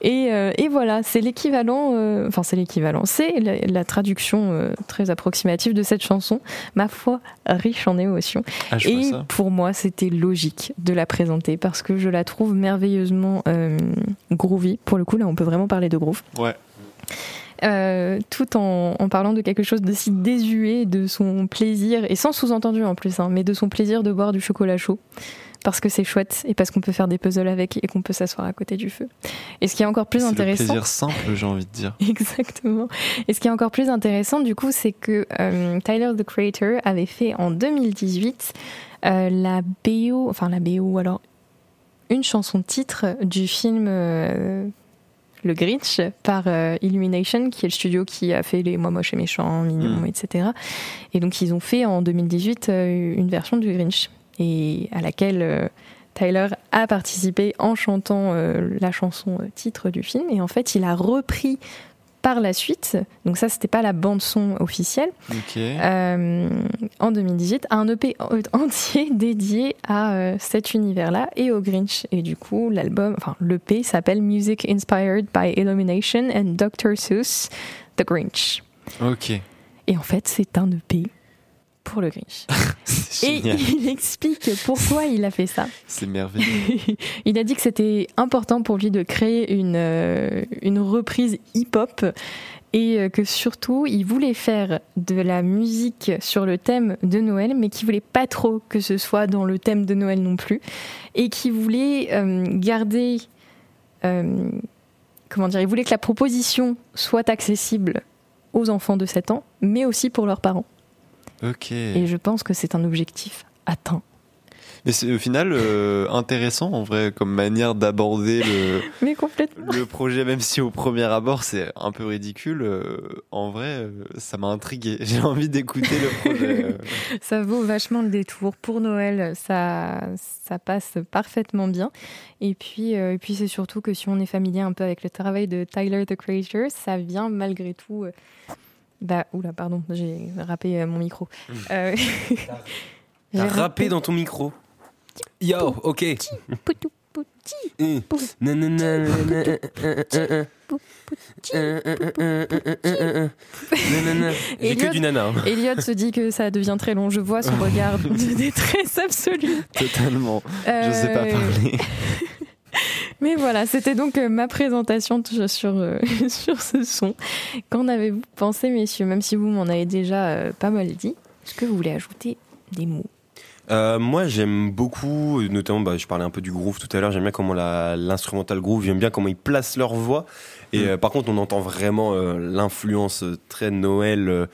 et, euh, et voilà c'est l'équivalent euh, enfin c'est l'équivalent c'est la, la traduction euh, très approximative de cette chanson ma foi riche en émotions Ah, et pour moi c'était logique de la présenter parce que je la trouve merveilleusement euh, groovy pour le coup là on peut vraiment parler de groove Ouais. Euh, tout en, en parlant de quelque chose d'aussi désuet, de son plaisir, et sans sous-entendu en plus, hein, mais de son plaisir de boire du chocolat chaud. Parce que c'est chouette et parce qu'on peut faire des puzzles avec et qu'on peut s'asseoir à côté du feu. Et ce qui est encore plus C'est intéressant. plaisir simple, j'ai envie de dire. Exactement. Et ce qui est encore plus intéressant, du coup, c'est que euh, Tyler the Creator avait fait en 2018 euh, la BO, enfin la BO, alors une chanson titre du film Le Grinch par euh, Illumination, qui est le studio qui a fait les Moi Moche et Méchant, Mignon, Mm. etc. Et donc ils ont fait en 2018 euh, une version du Grinch et à laquelle euh, Tyler a participé en chantant la chanson titre du film et en fait il a repris par la suite, donc ça c'était pas la bande son officielle, euh, en 2018, un EP en- entier dédié à euh, cet univers-là et au Grinch. Et du coup, l'album, enfin l'EP s'appelle Music Inspired by Illumination and Dr. Seuss, The Grinch. Ok. Et en fait, c'est un EP pour le Grinch. Et il explique pourquoi il a fait ça. C'est merveilleux. il a dit que c'était important pour lui de créer une, euh, une reprise hip-hop et euh, que surtout il voulait faire de la musique sur le thème de Noël, mais qu'il voulait pas trop que ce soit dans le thème de Noël non plus, et qu'il voulait euh, garder, euh, comment dire, il voulait que la proposition soit accessible aux enfants de 7 ans, mais aussi pour leurs parents. Et je pense que c'est un objectif atteint. Mais c'est au final euh, intéressant en vrai comme manière d'aborder le, le projet, même si au premier abord c'est un peu ridicule. euh, en vrai, euh, ça m'a intrigué. J'ai envie d'écouter le projet. Ça vaut vachement le détour. Pour Noël, ça, ça passe parfaitement bien. Et puis, euh, et puis c'est surtout que si on est familier un peu avec le travail de Tyler the Creator, ça vient malgré tout. Euh, bah, oula, pardon, j'ai râpé euh, mon micro. Euh, j'ai T'as rappé dans ton micro. Yo, ok. Euh, euh, euh, euh, euh, euh, euh, euh, euh, euh. J'ai que Elliot- du nana. Elliot se dit que ça devient très long. Je vois son regard de détresse absolue. Totalement. Je sais pas Euh, parler. Mais voilà, c'était donc euh, ma présentation sur, euh, sur ce son. Qu'en avez-vous pensé, messieurs? Même si vous m'en avez déjà euh, pas mal dit, est-ce que vous voulez ajouter des mots? Euh, moi, j'aime beaucoup, notamment, bah, je parlais un peu du groove tout à l'heure. J'aime bien comment l'instrumental groove, j'aime bien comment ils placent leur voix. Et Mm. euh, par contre, on entend vraiment euh, l'influence très Noël. euh,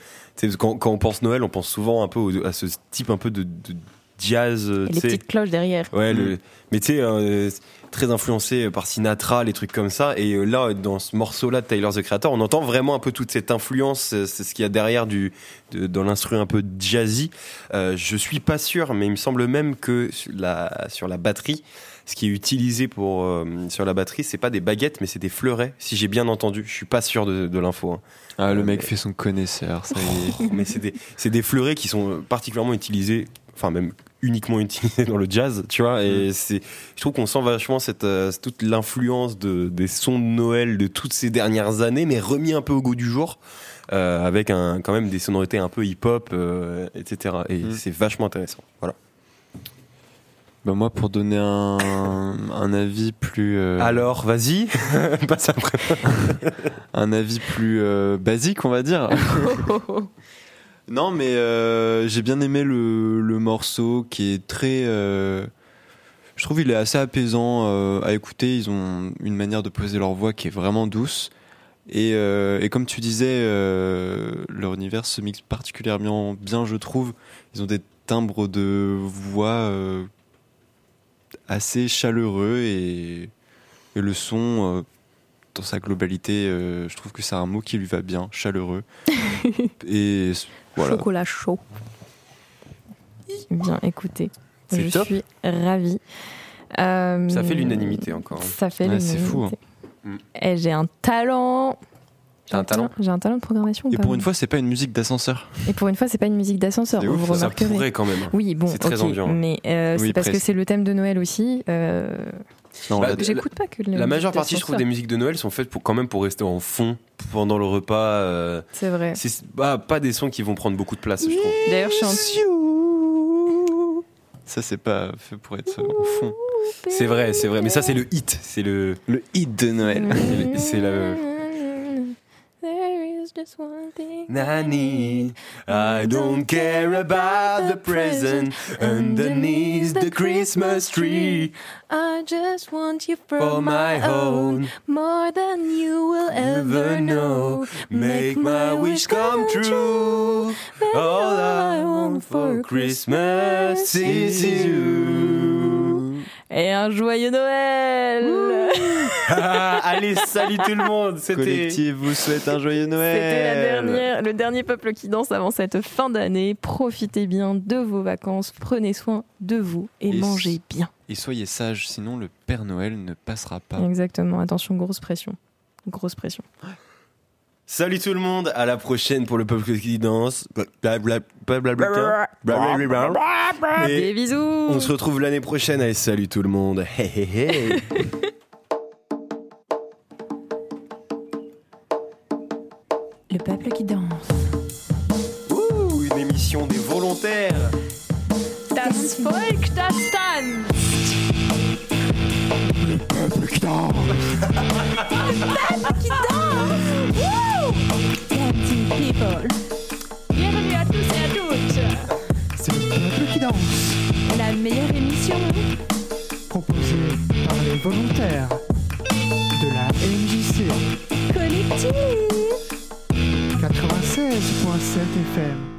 quand, quand on pense Noël, on pense souvent un peu au- à ce type un peu de, de jazz. euh, Et les petites cloches derrière. Ouais, le, mais tu sais, euh, très influencé par Sinatra, les trucs comme ça. Et euh, là, dans ce morceau-là de Tyler the Creator, on entend vraiment un peu toute cette influence. C'est ce qu'il y a derrière du, de- dans l'instru un peu jazzy. Euh, je suis pas sûr, mais il me semble même que sur la, sur la batterie, ce qui est utilisé pour euh, sur la batterie, c'est pas des baguettes, mais c'est des fleurets. Si j'ai bien entendu, je suis pas sûr de, de l'info. hein. Ah, le Euh, mec fait son connaisseur, ça y est. mais c'est des, c'est des fleurets qui sont particulièrement utilisés, enfin même uniquement utilisés dans le jazz, tu vois. Et c'est, je trouve qu'on sent vachement cette, euh, toute l'influence de, des sons de Noël de toutes ces dernières années, mais remis un peu au goût du jour, euh, avec un, quand même des sonorités un peu hip-hop, euh, etc. Et Mm. c'est vachement intéressant. Voilà. Bah, moi, pour donner un, un avis plus. euh, Alors, vas-y, passe après. un avis plus euh, basique, on va dire. non, mais euh, j'ai bien aimé le, le morceau qui est très. euh, je trouve il est assez apaisant euh, à écouter. Ils ont une manière de poser leur voix qui est vraiment douce. Et, et comme tu disais, leur univers se mixe particulièrement bien, je trouve. Ils ont des timbres de voix assez chaleureux et, et le son, dans sa globalité, euh, je trouve que c'est un mot qui lui va bien, chaleureux. et voilà. Chocolat chaud. Bien, écoutez. C'est Je top. suis ravie. Euh, Ça fait l'unanimité encore. hein. Ça fait Ouais, c'est l'unanimité. fou, hein. Mm. Et j'ai un talent. T'as un talent J'ai un talent de programmation. Et pour une fois, c'est pas une musique d'ascenseur. Et pour une fois, c'est pas une musique d'ascenseur. C'est Vous ouf, vous ça pourrait quand même. Oui, bon, C'est très ambiant. mais euh, Oui, c'est parce que c'est le thème de Noël aussi. euh, Non, Bah, J'écoute pas que le La majeure partie, je trouve, des musiques de Noël sont faites pour, quand même pour rester en fond pendant le repas. euh, C'est vrai. c'est bah, pas des sons qui vont prendre beaucoup de place, je trouve. D'ailleurs, je suis en ça c'est pas fait pour être au fond. C'est vrai, c'est vrai. Mais ça, c'est le hit. C'est le. Le hit de Noël. C'est la. Just one thing Nanny, I don't care about the present underneath the Christmas tree I just want you for, for my own. more than you will ever know. Make my wish come true. All I want for Christmas is you. Et un joyeux Noël Ah, Allez, salut tout le monde. C'était. Collectif vous souhaite un joyeux Noël. C'était la dernière, le dernier peuple qui danse avant cette fin d'année. Profitez bien de vos vacances, prenez soin de vous et, Et mangez bien. Et soyez sages, sinon le Père Noël ne passera pas. Exactement, attention, grosse pression. Grosse pression. Salut tout le monde. À la prochaine pour le peuple qui danse. Blablabla- blablabla- blablabla. Des bisous on se retrouve l'année prochaine. Allez, salut tout le monde. Hey, hey, hey. Le peuple qui danse. Ouh, une émission des volontaires. Das Volk, das tanzt. Dancing people. Bienvenue à tous et à toutes. C'est le peuple qui danse, La meilleure émission. proposé par les volontaires de la MJC Collectif. 96.7 FM.